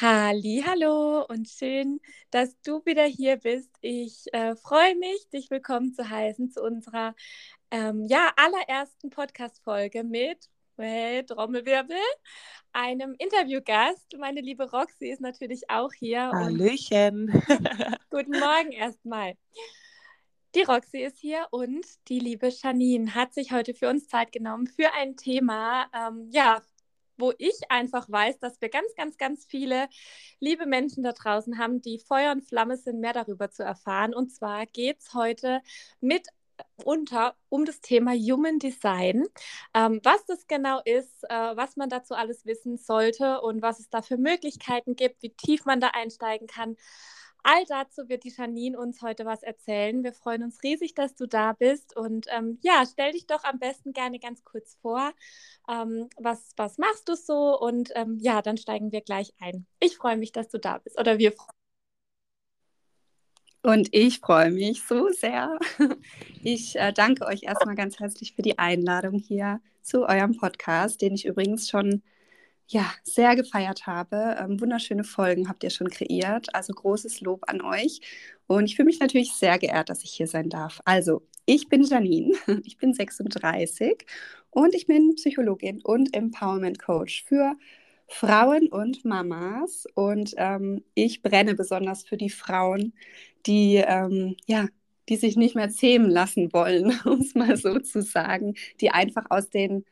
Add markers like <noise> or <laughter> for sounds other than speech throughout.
Hallo und schön, dass du wieder hier bist. Ich äh, freue mich, dich willkommen zu heißen zu unserer ähm, ja, allerersten Podcast-Folge mit äh, Trommelwirbel, einem Interviewgast. Meine liebe Roxy ist natürlich auch hier. Hallöchen. <laughs> Guten Morgen erstmal. Die Roxy ist hier und die liebe Janine hat sich heute für uns Zeit genommen für ein Thema, ähm, ja, wo ich einfach weiß, dass wir ganz, ganz, ganz viele liebe Menschen da draußen haben, die Feuer und Flamme sind, mehr darüber zu erfahren. Und zwar geht es heute mit unter um das Thema Human Design. Ähm, was das genau ist, äh, was man dazu alles wissen sollte und was es da für Möglichkeiten gibt, wie tief man da einsteigen kann. All dazu wird die Janine uns heute was erzählen. Wir freuen uns riesig, dass du da bist. Und ähm, ja, stell dich doch am besten gerne ganz kurz vor. Ähm, was, was machst du so? Und ähm, ja, dann steigen wir gleich ein. Ich freue mich, dass du da bist. Oder wir freuen und ich freue mich so sehr. <laughs> Ich äh, danke euch erstmal ganz herzlich für die Einladung hier zu eurem Podcast, den ich übrigens schon ja, sehr gefeiert habe. Ähm, wunderschöne Folgen habt ihr schon kreiert. Also großes Lob an euch. Und ich fühle mich natürlich sehr geehrt, dass ich hier sein darf. Also, ich bin Janine, <laughs> ich bin 36 und ich bin Psychologin und Empowerment Coach für Frauen und Mamas. Und ähm, ich brenne besonders für die Frauen, die ähm, ja, die sich nicht mehr zähmen lassen wollen, <laughs> um es mal so zu sagen, die einfach aus den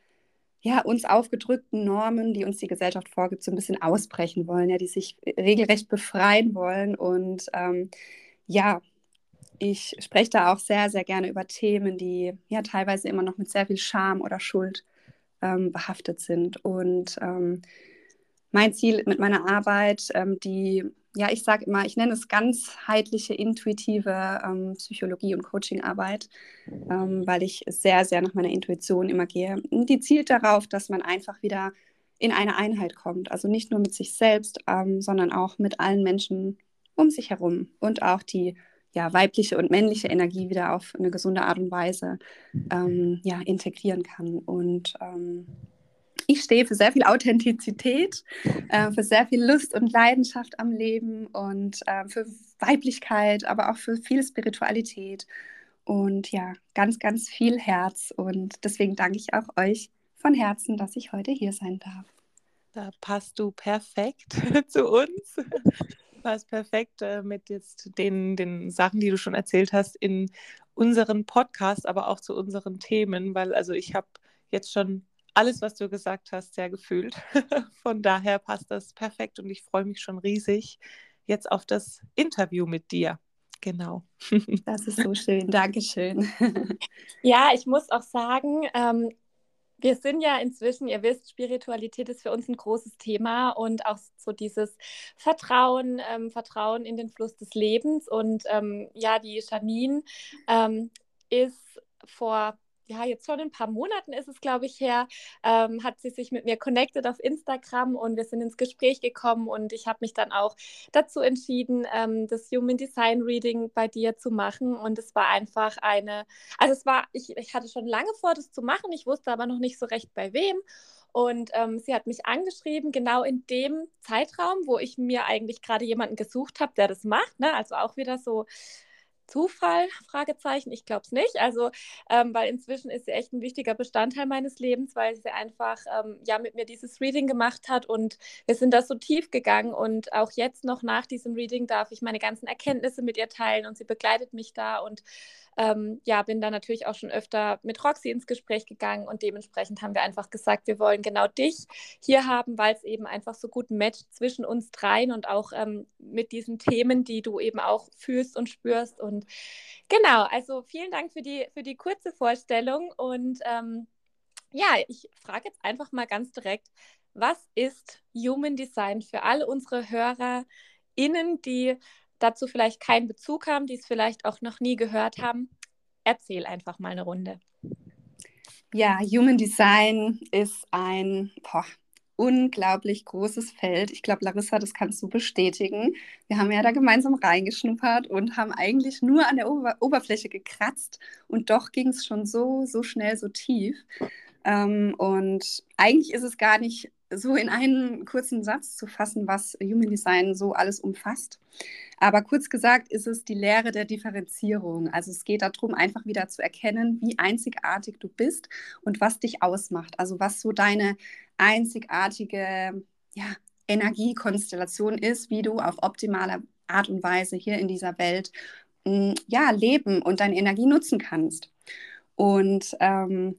ja, uns aufgedrückten Normen, die uns die Gesellschaft vorgibt, so ein bisschen ausbrechen wollen, ja, die sich regelrecht befreien wollen. Und ähm, ja, ich spreche da auch sehr, sehr gerne über Themen, die ja teilweise immer noch mit sehr viel Scham oder Schuld ähm, behaftet sind. Und ähm, mein Ziel mit meiner Arbeit, ähm, die ja, ich sage immer, ich nenne es ganzheitliche, intuitive ähm, Psychologie und Coachingarbeit, ähm, weil ich sehr, sehr nach meiner Intuition immer gehe. Die zielt darauf, dass man einfach wieder in eine Einheit kommt. Also nicht nur mit sich selbst, ähm, sondern auch mit allen Menschen um sich herum und auch die ja, weibliche und männliche Energie wieder auf eine gesunde Art und Weise ähm, ja, integrieren kann. Und ähm, ich stehe für sehr viel Authentizität, äh, für sehr viel Lust und Leidenschaft am Leben und äh, für Weiblichkeit, aber auch für viel Spiritualität und ja, ganz, ganz viel Herz. Und deswegen danke ich auch euch von Herzen, dass ich heute hier sein darf. Da passt du perfekt <laughs> zu uns. Passt perfekt äh, mit jetzt den, den Sachen, die du schon erzählt hast, in unseren Podcast, aber auch zu unseren Themen, weil also ich habe jetzt schon alles, was du gesagt hast, sehr gefühlt. <laughs> Von daher passt das perfekt und ich freue mich schon riesig jetzt auf das Interview mit dir. Genau. <laughs> Das ist so schön. Dankeschön. <laughs> Ja, ich muss auch sagen, ähm, wir sind ja inzwischen, ihr wisst, Spiritualität ist für uns ein großes Thema und auch so dieses Vertrauen, ähm, Vertrauen in den Fluss des Lebens. Und ähm, ja, die Janine ähm, ist vor ja, jetzt schon ein paar Monaten ist es, glaube ich, her, ähm, hat sie sich mit mir connected auf Instagram und wir sind ins Gespräch gekommen und ich habe mich dann auch dazu entschieden, ähm, das Human Design Reading bei dir zu machen und es war einfach eine, also es war, ich, ich hatte schon lange vor, das zu machen, ich wusste aber noch nicht so recht bei wem und ähm, sie hat mich angeschrieben, genau in dem Zeitraum, wo ich mir eigentlich gerade jemanden gesucht habe, der das macht, ne? also auch wieder so Zufall? Fragezeichen. Ich glaube es nicht. Also, ähm, weil inzwischen ist sie echt ein wichtiger Bestandteil meines Lebens, weil sie einfach ähm, ja mit mir dieses Reading gemacht hat und wir sind da so tief gegangen und auch jetzt noch nach diesem Reading darf ich meine ganzen Erkenntnisse mit ihr teilen und sie begleitet mich da und ähm, ja, bin da natürlich auch schon öfter mit Roxy ins Gespräch gegangen und dementsprechend haben wir einfach gesagt, wir wollen genau dich hier haben, weil es eben einfach so gut matcht zwischen uns dreien und auch ähm, mit diesen Themen, die du eben auch fühlst und spürst. Und genau, also vielen Dank für die, für die kurze Vorstellung und ähm, ja, ich frage jetzt einfach mal ganz direkt, was ist Human Design für alle unsere HörerInnen, die dazu vielleicht keinen Bezug haben, die es vielleicht auch noch nie gehört haben, erzähl einfach mal eine Runde. Ja, Human Design ist ein boah, unglaublich großes Feld. Ich glaube, Larissa, das kannst du bestätigen. Wir haben ja da gemeinsam reingeschnuppert und haben eigentlich nur an der Ober Oberfläche gekratzt und doch ging es schon so, so schnell, so tief. Ähm, und eigentlich ist es gar nicht so in einen kurzen Satz zu fassen, was Human Design so alles umfasst. Aber kurz gesagt ist es die Lehre der Differenzierung. Also es geht darum, einfach wieder zu erkennen, wie einzigartig du bist und was dich ausmacht. Also was so deine einzigartige ja, Energiekonstellation ist, wie du auf optimale Art und Weise hier in dieser Welt mm, ja, leben und deine Energie nutzen kannst. Und ähm,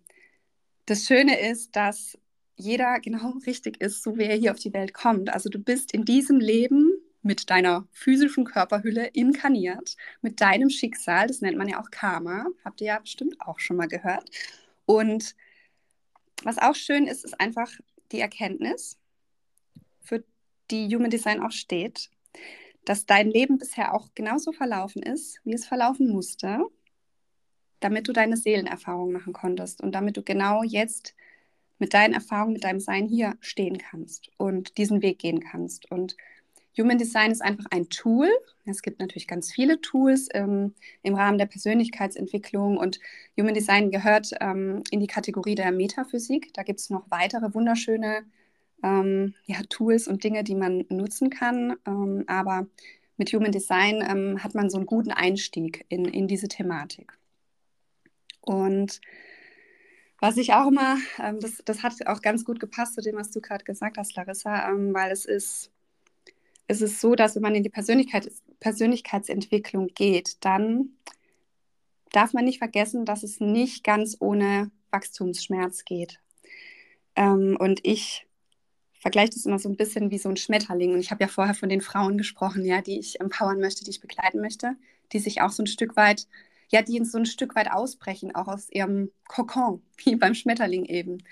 das Schöne ist, dass jeder <laughs> genau richtig ist, so wie er hier auf die Welt kommt. Also du bist in diesem Leben mit deiner physischen Körperhülle inkarniert, mit deinem Schicksal, das nennt man ja auch Karma, habt ihr ja bestimmt auch schon mal gehört. Und was auch schön ist, ist einfach die Erkenntnis, für die Human Design auch steht, dass dein Leben bisher auch genauso verlaufen ist, wie es verlaufen musste, damit du deine Seelenerfahrung machen konntest und damit du genau jetzt mit deinen Erfahrungen, mit deinem Sein hier stehen kannst und diesen Weg gehen kannst. Und Human Design ist einfach ein Tool. Es gibt natürlich ganz viele Tools ähm, im Rahmen der Persönlichkeitsentwicklung und Human Design gehört ähm, in die Kategorie der Metaphysik. Da gibt es noch weitere wunderschöne ähm, ja, Tools und Dinge, die man nutzen kann. Ähm, aber mit Human Design ähm, hat man so einen guten Einstieg in, in diese Thematik. Und was ich auch immer, ähm, das, das hat auch ganz gut gepasst zu dem, was du gerade gesagt hast, Larissa, weil es ist ist es so, dass wenn man in die Persönlichkeit, Persönlichkeitsentwicklung geht, dann darf man nicht vergessen, dass es nicht ganz ohne Wachstumsschmerz geht. Ähm, und ich vergleiche das immer so ein bisschen wie so ein Schmetterling. Und ich habe ja vorher von den Frauen gesprochen, ja, die ich empowern möchte, die ich begleiten möchte, die sich auch so ein Stück weit, ja, die so ein Stück weit ausbrechen, auch aus ihrem Kokon, <laughs> wie beim Schmetterling eben.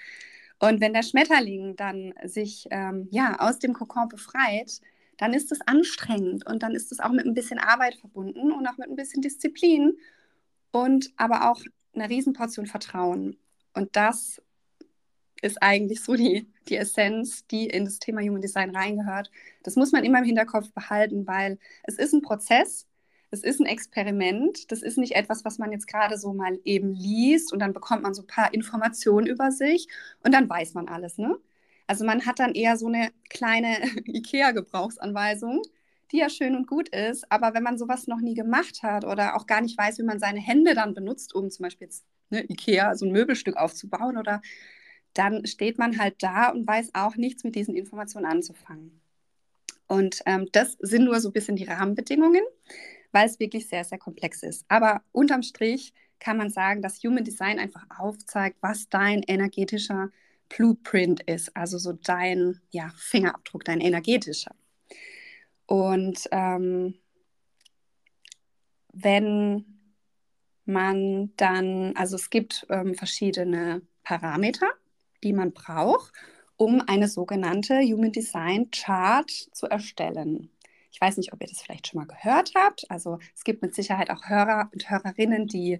Und wenn der Schmetterling dann sich ähm, ja aus dem Kokon befreit, dann ist es anstrengend und dann ist es auch mit ein bisschen Arbeit verbunden und auch mit ein bisschen Disziplin und aber auch eine Riesenportion Vertrauen. Und das ist eigentlich so die, die Essenz, die in das Thema Human Design reingehört. Das muss man immer im Hinterkopf behalten, weil es ist ein Prozess, es ist ein Experiment, das ist nicht etwas, was man jetzt gerade so mal eben liest und dann bekommt man so ein paar Informationen über sich und dann weiß man alles. Ne? Also man hat dann eher so eine kleine <laughs> IKEA-Gebrauchsanweisung, die ja schön und gut ist, aber wenn man sowas noch nie gemacht hat oder auch gar nicht weiß, wie man seine Hände dann benutzt, um zum Beispiel jetzt ne, IKEA, so ein Möbelstück aufzubauen oder dann steht man halt da und weiß auch nichts mit diesen Informationen anzufangen. Und ähm, das sind nur so ein bisschen die Rahmenbedingungen, weil es wirklich sehr, sehr komplex ist. Aber unterm Strich kann man sagen, dass Human Design einfach aufzeigt, was dein energetischer Blueprint ist, also so dein ja, Fingerabdruck, dein energetischer. Und ähm, wenn man dann, also es gibt ähm, verschiedene Parameter, die man braucht, um eine sogenannte Human Design Chart zu erstellen. Ich weiß nicht, ob ihr das vielleicht schon mal gehört habt. Also es gibt mit Sicherheit auch Hörer und Hörerinnen, die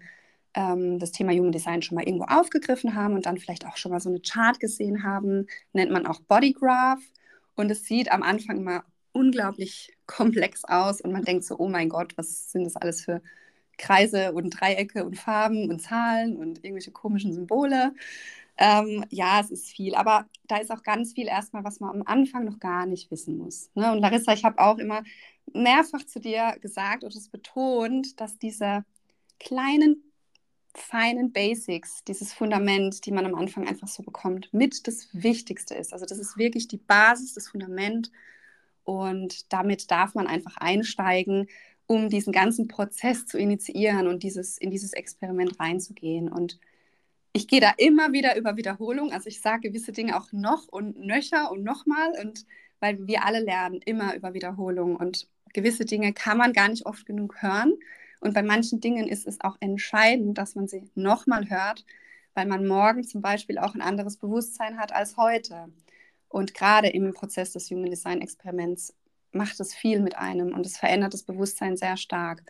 ähm, das Thema Human Design schon mal irgendwo aufgegriffen haben und dann vielleicht auch schon mal so eine Chart gesehen haben, nennt man auch Bodygraph. Und es sieht am Anfang immer unglaublich <laughs> komplex aus und man denkt so, oh mein Gott, was sind das alles für Kreise und Dreiecke und Farben und Zahlen und irgendwelche komischen Symbole. Ähm, ja, es ist viel, aber da ist auch ganz viel erstmal, was man am Anfang noch gar nicht wissen muss. Ne? Und Larissa, ich habe auch immer mehrfach zu dir gesagt und es betont, dass diese kleinen, feinen Basics, dieses Fundament, die man am Anfang einfach so bekommt, mit das Wichtigste ist. Also das ist wirklich die Basis, das Fundament und damit darf man einfach einsteigen, um diesen ganzen Prozess zu initiieren und dieses, in dieses Experiment reinzugehen. Und ich gehe da immer wieder über Wiederholung. Also ich sage gewisse Dinge auch noch und nöcher und nochmal. Und weil wir alle lernen immer über Wiederholung. Und gewisse Dinge kann man gar nicht oft genug hören. Und bei manchen Dingen ist es auch entscheidend, dass man sie nochmal hört, weil man morgen zum Beispiel auch ein anderes Bewusstsein hat als heute. Und gerade im Prozess des Human Design Experiments macht es viel mit einem und es verändert das Bewusstsein sehr stark.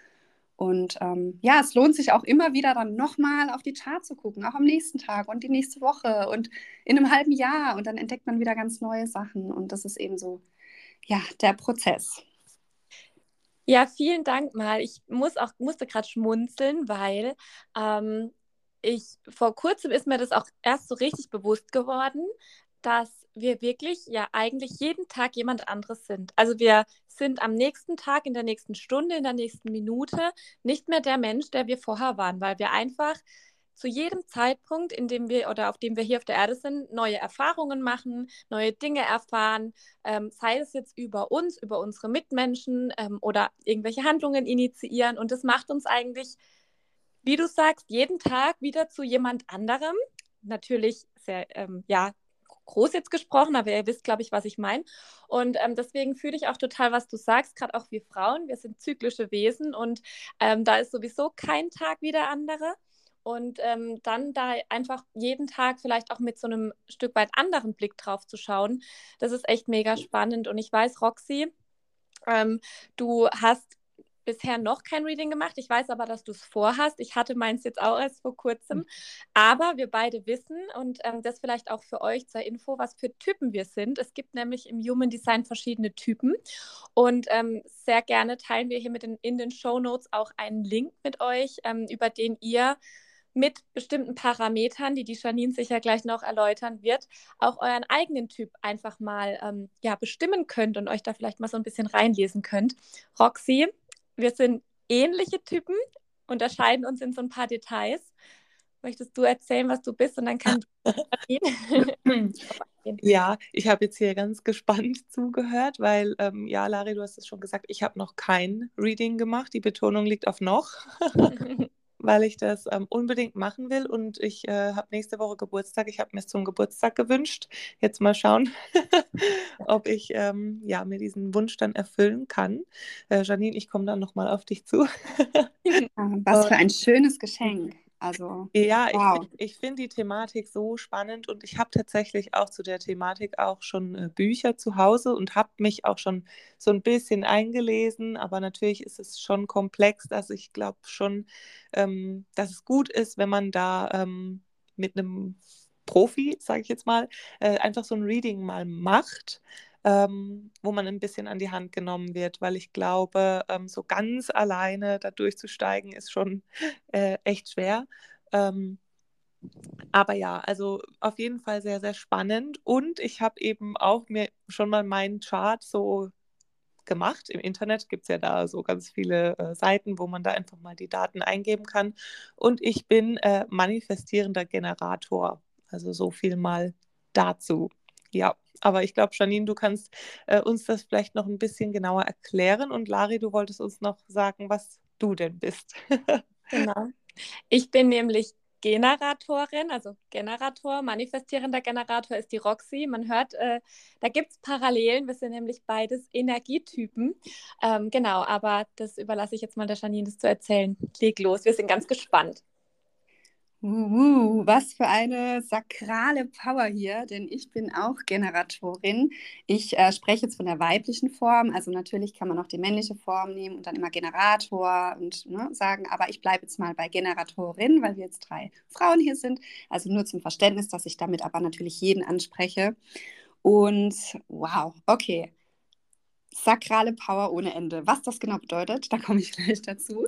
Und ähm, ja, es lohnt sich auch immer wieder dann nochmal auf die Chart zu gucken, auch am nächsten Tag und die nächste Woche und in einem halben Jahr. Und dann entdeckt man wieder ganz neue Sachen. Und das ist eben so, ja, der Prozess. Ja, vielen Dank mal. Ich muss auch, musste gerade schmunzeln, weil ähm, ich vor kurzem ist mir das auch erst so richtig bewusst geworden, dass wir wirklich ja eigentlich jeden Tag jemand anderes sind. Also wir sind am nächsten Tag, in der nächsten Stunde, in der nächsten Minute nicht mehr der Mensch, der wir vorher waren, weil wir einfach zu jedem Zeitpunkt, in dem wir oder auf dem wir hier auf der Erde sind, neue Erfahrungen machen, neue Dinge erfahren, ähm, sei es jetzt über uns, über unsere Mitmenschen ähm, oder irgendwelche Handlungen initiieren. Und das macht uns eigentlich, wie du sagst, jeden Tag wieder zu jemand anderem. Natürlich sehr, ähm, ja, groß jetzt gesprochen, aber ihr wisst, glaube ich, was ich meine. Und ähm, deswegen fühle ich auch total, was du sagst, gerade auch wir Frauen, wir sind zyklische Wesen und ähm, da ist sowieso kein Tag wie der andere. Und ähm, dann da einfach jeden Tag vielleicht auch mit so einem Stück weit anderen Blick drauf zu schauen, das ist echt mega spannend. Und ich weiß, Roxy, ähm, du hast bisher noch kein Reading gemacht. Ich weiß aber, dass du es vorhast. Ich hatte meins jetzt auch erst vor kurzem. Mhm. Aber wir beide wissen und ähm, das vielleicht auch für euch zur Info, was für Typen wir sind. Es gibt nämlich im Human Design verschiedene Typen. Und ähm, sehr gerne teilen wir hier mit den, in den Show Notes auch einen Link mit euch, ähm, über den ihr mit bestimmten Parametern, die die Janine sicher gleich noch erläutern wird, auch euren eigenen Typ einfach mal ähm, ja, bestimmen könnt und euch da vielleicht mal so ein bisschen reinlesen könnt. Roxy, wir sind ähnliche Typen, unterscheiden uns in so ein paar Details. Möchtest du erzählen, was du bist und dann kann <laughs> Ja, ich habe jetzt hier ganz gespannt <laughs> zugehört, weil, ähm, ja, Lari, du hast es schon gesagt, ich habe noch kein Reading gemacht. Die Betonung liegt auf noch. <laughs> weil ich das ähm, unbedingt machen will und ich äh, habe nächste Woche Geburtstag. Ich habe mir es zum Geburtstag gewünscht. Jetzt mal schauen, <laughs> ob ich ähm, ja, mir diesen Wunsch dann erfüllen kann. Äh, Janine, ich komme dann nochmal auf dich zu. <laughs> Ah, <laughs> was für ein schönes Geschenk. Also, ja, wow. ich, ich finde die Thematik so spannend und ich habe tatsächlich auch zu der Thematik auch schon äh, Bücher zu Hause und habe mich auch schon so ein bisschen eingelesen, aber natürlich ist es schon komplex, dass ich glaube schon, ähm, dass es gut ist, wenn man da ähm, mit einem Profi, sage ich jetzt mal, äh, einfach so ein Reading mal macht ähm, wo man ein bisschen an die Hand genommen wird, weil ich glaube, ähm, so ganz alleine da durchzusteigen ist schon <laughs> äh, echt schwer. Ähm, aber ja, also auf jeden Fall sehr, sehr spannend. Und ich habe eben auch mir schon mal meinen Chart so gemacht. Im Internet gibt es ja da so ganz viele äh, Seiten, wo man da einfach mal die Daten eingeben kann. Und ich bin äh, manifestierender Generator. Also so viel mal dazu. Ja, aber ich glaube, Janine, du kannst äh, uns das vielleicht noch ein bisschen genauer erklären. Und Lari, du wolltest uns noch sagen, was du denn bist. <laughs> genau. Ich bin nämlich Generatorin, also Generator, manifestierender Generator ist die Roxy. Man hört, äh, da gibt es Parallelen. Wir sind nämlich beides Energietypen. Ähm, genau, aber das überlasse ich jetzt mal der Janine, das zu erzählen. Leg los, wir sind ganz gespannt. Uh, was für eine sakrale Power hier, denn ich bin auch Generatorin. Ich äh, spreche jetzt von der weiblichen Form, also natürlich kann man auch die männliche Form nehmen und dann immer Generator und ne, sagen, aber ich bleibe jetzt mal bei Generatorin, weil wir jetzt drei Frauen hier sind. Also nur zum Verständnis, dass ich damit aber natürlich jeden anspreche. Und wow, okay. Sakrale Power ohne Ende. Was das genau bedeutet, <laughs> da komme ich gleich dazu.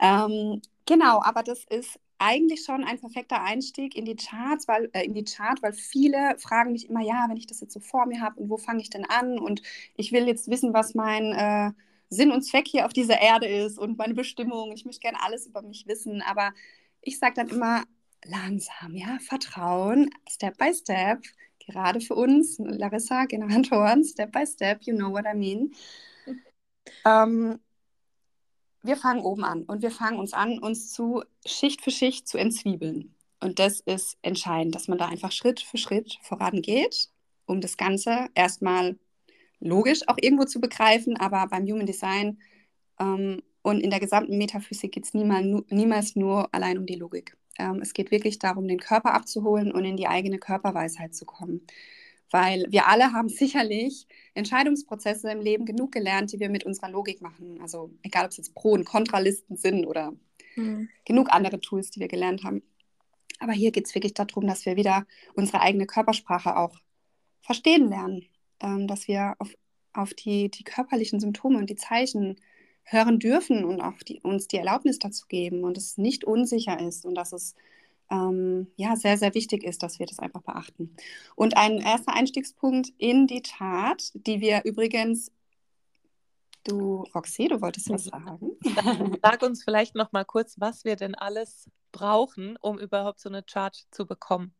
Ähm, genau, aber das ist eigentlich schon ein perfekter Einstieg in die Charts, weil äh, in die Chart, weil viele fragen mich immer, ja, wenn ich das jetzt so vor mir habe und wo fange ich denn an und ich will jetzt wissen, was mein äh, Sinn und Zweck hier auf dieser Erde ist und meine Bestimmung. Ich möchte gerne alles über mich wissen, aber ich sage dann immer langsam, ja, Vertrauen, Step by Step. Gerade für uns, Larissa, Generatoren, Step by Step, you know what I mean. <laughs> Ähm, wir fangen oben an und wir fangen uns an, uns zu Schicht für Schicht zu entzwiebeln. Und das ist entscheidend, dass man da einfach Schritt für Schritt vorangeht, um das Ganze erstmal logisch auch irgendwo zu begreifen, aber beim Human Design ähm, und in der gesamten Metaphysik geht es niemals, niemals nur allein um die Logik. Ähm, es geht wirklich darum, den Körper abzuholen und in die eigene Körperweisheit zu kommen weil wir alle haben sicherlich Entscheidungsprozesse im Leben genug gelernt, die wir mit unserer Logik machen. Also egal, ob es jetzt Pro- und Kontralisten sind oder mhm. genug andere Tools, die wir gelernt haben. Aber hier geht es wirklich darum, dass wir wieder unsere eigene Körpersprache auch verstehen lernen, ähm, dass wir auf, auf die, die körperlichen Symptome und die Zeichen hören dürfen und auch die, uns die Erlaubnis dazu geben und es nicht unsicher ist und dass es ähm, ja, sehr, sehr wichtig ist, dass wir das einfach beachten. Und ein erster Einstiegspunkt in die Tat, die wir übrigens Du, Roxy, du wolltest was sagen. Sag uns vielleicht noch mal kurz, was wir denn alles brauchen, um überhaupt so eine Chart zu bekommen.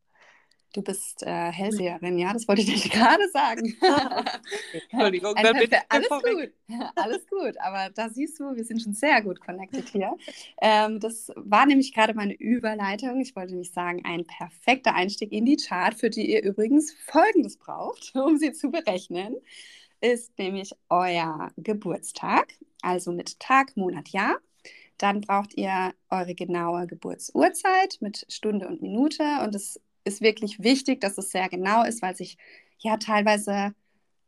Du bist äh, Hellseherin, ja, das wollte ich dir <laughs> gerade sagen. <laughs> Entschuldigung, Ein, bin alles gut, <laughs> alles gut, aber da siehst du, wir sind schon sehr gut connected hier. Ähm, das war nämlich gerade meine Überleitung. Ich wollte nämlich sagen, ein perfekter Einstieg in die Chart, für die ihr übrigens Folgendes braucht, um sie zu berechnen, ist nämlich euer Geburtstag, also mit Tag, Monat, Jahr. Dann braucht ihr eure genaue Geburtsurzeit mit Stunde und Minute und das ist wirklich wichtig, dass es sehr genau ist, weil sich ja teilweise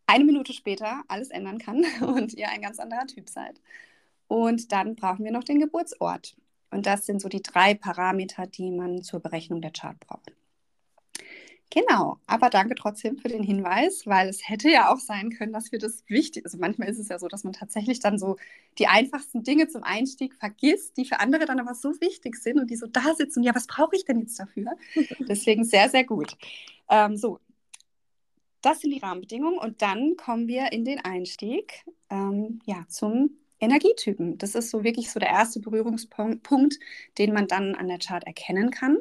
eine Minute später alles ändern kann <laughs> und ihr ein ganz anderer Typ seid. Und dann brauchen wir noch den Geburtsort. Und das sind so die drei Parameter, die man zur Berechnung der Chart braucht. Genau, aber danke trotzdem für den Hinweis, weil es hätte ja auch sein können, dass wir das wichtig, also manchmal ist es ja so, dass man tatsächlich dann so die einfachsten Dinge zum Einstieg vergisst, die für andere dann aber so wichtig sind und die so da sitzen, ja, was brauche ich denn jetzt dafür? <laughs> Deswegen sehr, sehr gut. Ähm, so, das sind die Rahmenbedingungen und dann kommen wir in den Einstieg ähm, ja, zum Energietypen. Das ist so wirklich so der erste Berührungspunkt, den man dann an der Chart erkennen kann.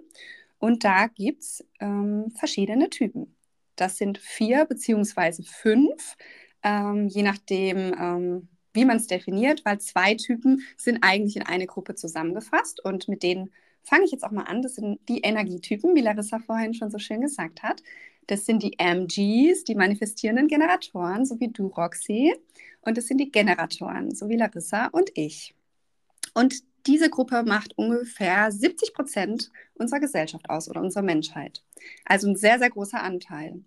Und da gibt es ähm, verschiedene Typen. Das sind vier beziehungsweise fünf, ähm, je nachdem, ähm, wie man es definiert, weil zwei Typen sind eigentlich in eine Gruppe zusammengefasst und mit denen fange ich jetzt auch mal an. Das sind die Energietypen, wie Larissa vorhin schon so schön gesagt hat. Das sind die MGs, die manifestierenden Generatoren, so wie du, Roxy. Und das sind die Generatoren, so wie Larissa und ich. Und diese Gruppe macht ungefähr 70 Prozent unserer Gesellschaft aus oder unserer Menschheit. Also ein sehr, sehr großer Anteil.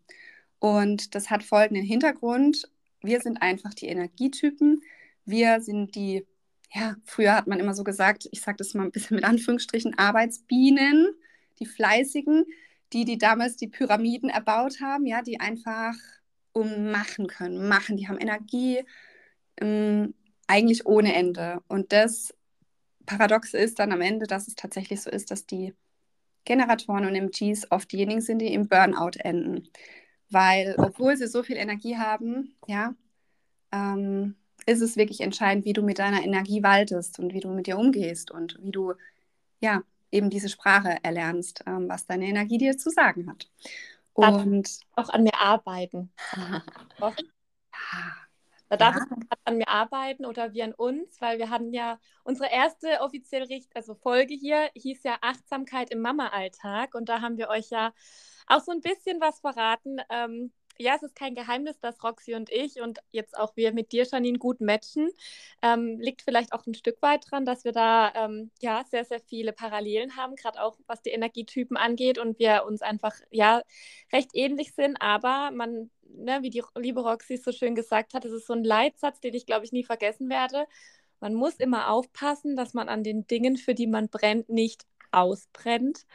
Und das hat folgenden Hintergrund. Wir sind einfach die Energietypen. Wir sind die, ja, früher hat man immer so gesagt, ich sage das mal ein bisschen mit Anführungsstrichen, Arbeitsbienen, die Fleißigen, die, die damals die Pyramiden erbaut haben, ja, die einfach ummachen können, machen, die haben Energie ähm, eigentlich ohne Ende. Und das Paradoxe ist dann am Ende, dass es tatsächlich so ist, dass die Generatoren und MGs oft diejenigen sind, die im Burnout enden. Weil, obwohl sie so viel Energie haben, ja, ähm, ist es wirklich entscheidend, wie du mit deiner Energie waltest und wie du mit ihr umgehst und wie du, ja, eben diese Sprache erlernst, ähm, was deine Energie dir zu sagen hat. Und auch an mir arbeiten. <laughs> da darf ja. ich an mir arbeiten oder wir an uns, weil wir hatten ja unsere erste offizielle Richt also Folge hier hieß ja Achtsamkeit im Mama-Alltag und da haben wir euch ja auch so ein bisschen was verraten. Ähm, ja, es ist kein Geheimnis, dass Roxy und ich und jetzt auch wir mit dir, Janine, gut matchen. Ähm, liegt vielleicht auch ein Stück weit dran, dass wir da ähm, ja sehr, sehr viele Parallelen haben, gerade auch was die Energietypen angeht und wir uns einfach ja recht ähnlich sind, aber man ne, wie die liebe Roxy so schön gesagt hat, es ist so ein Leitsatz, den ich, glaube ich, nie vergessen werde. Man muss immer aufpassen, dass man an den Dingen, für die man brennt, nicht ausbrennt.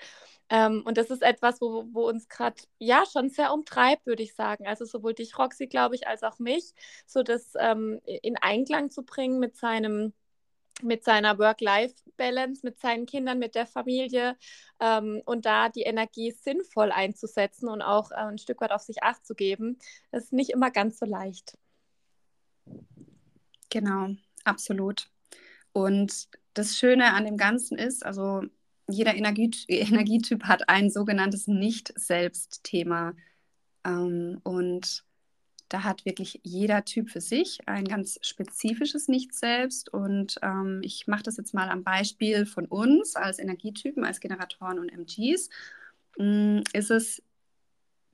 Ähm, und das ist etwas, wo, wo uns gerade ja schon sehr umtreibt, würde ich sagen. Also sowohl dich, Roxy, glaube ich, als auch mich, so das ähm, in Einklang zu bringen mit seinem mit seiner Work-Life-Balance, mit seinen Kindern, mit der Familie ähm, und da die Energie sinnvoll einzusetzen und auch äh, ein Stück weit auf sich acht zu geben, ist nicht immer ganz so leicht. Genau, absolut. Und das Schöne an dem Ganzen ist, also jeder Energie Energietyp hat ein sogenanntes Nicht-Selbst-Thema. Ähm, und da hat wirklich jeder Typ für sich ein ganz spezifisches Nicht-Selbst. Und ähm, ich mache das jetzt mal am Beispiel von uns als Energietypen, als Generatoren und MGs. Ähm, ist es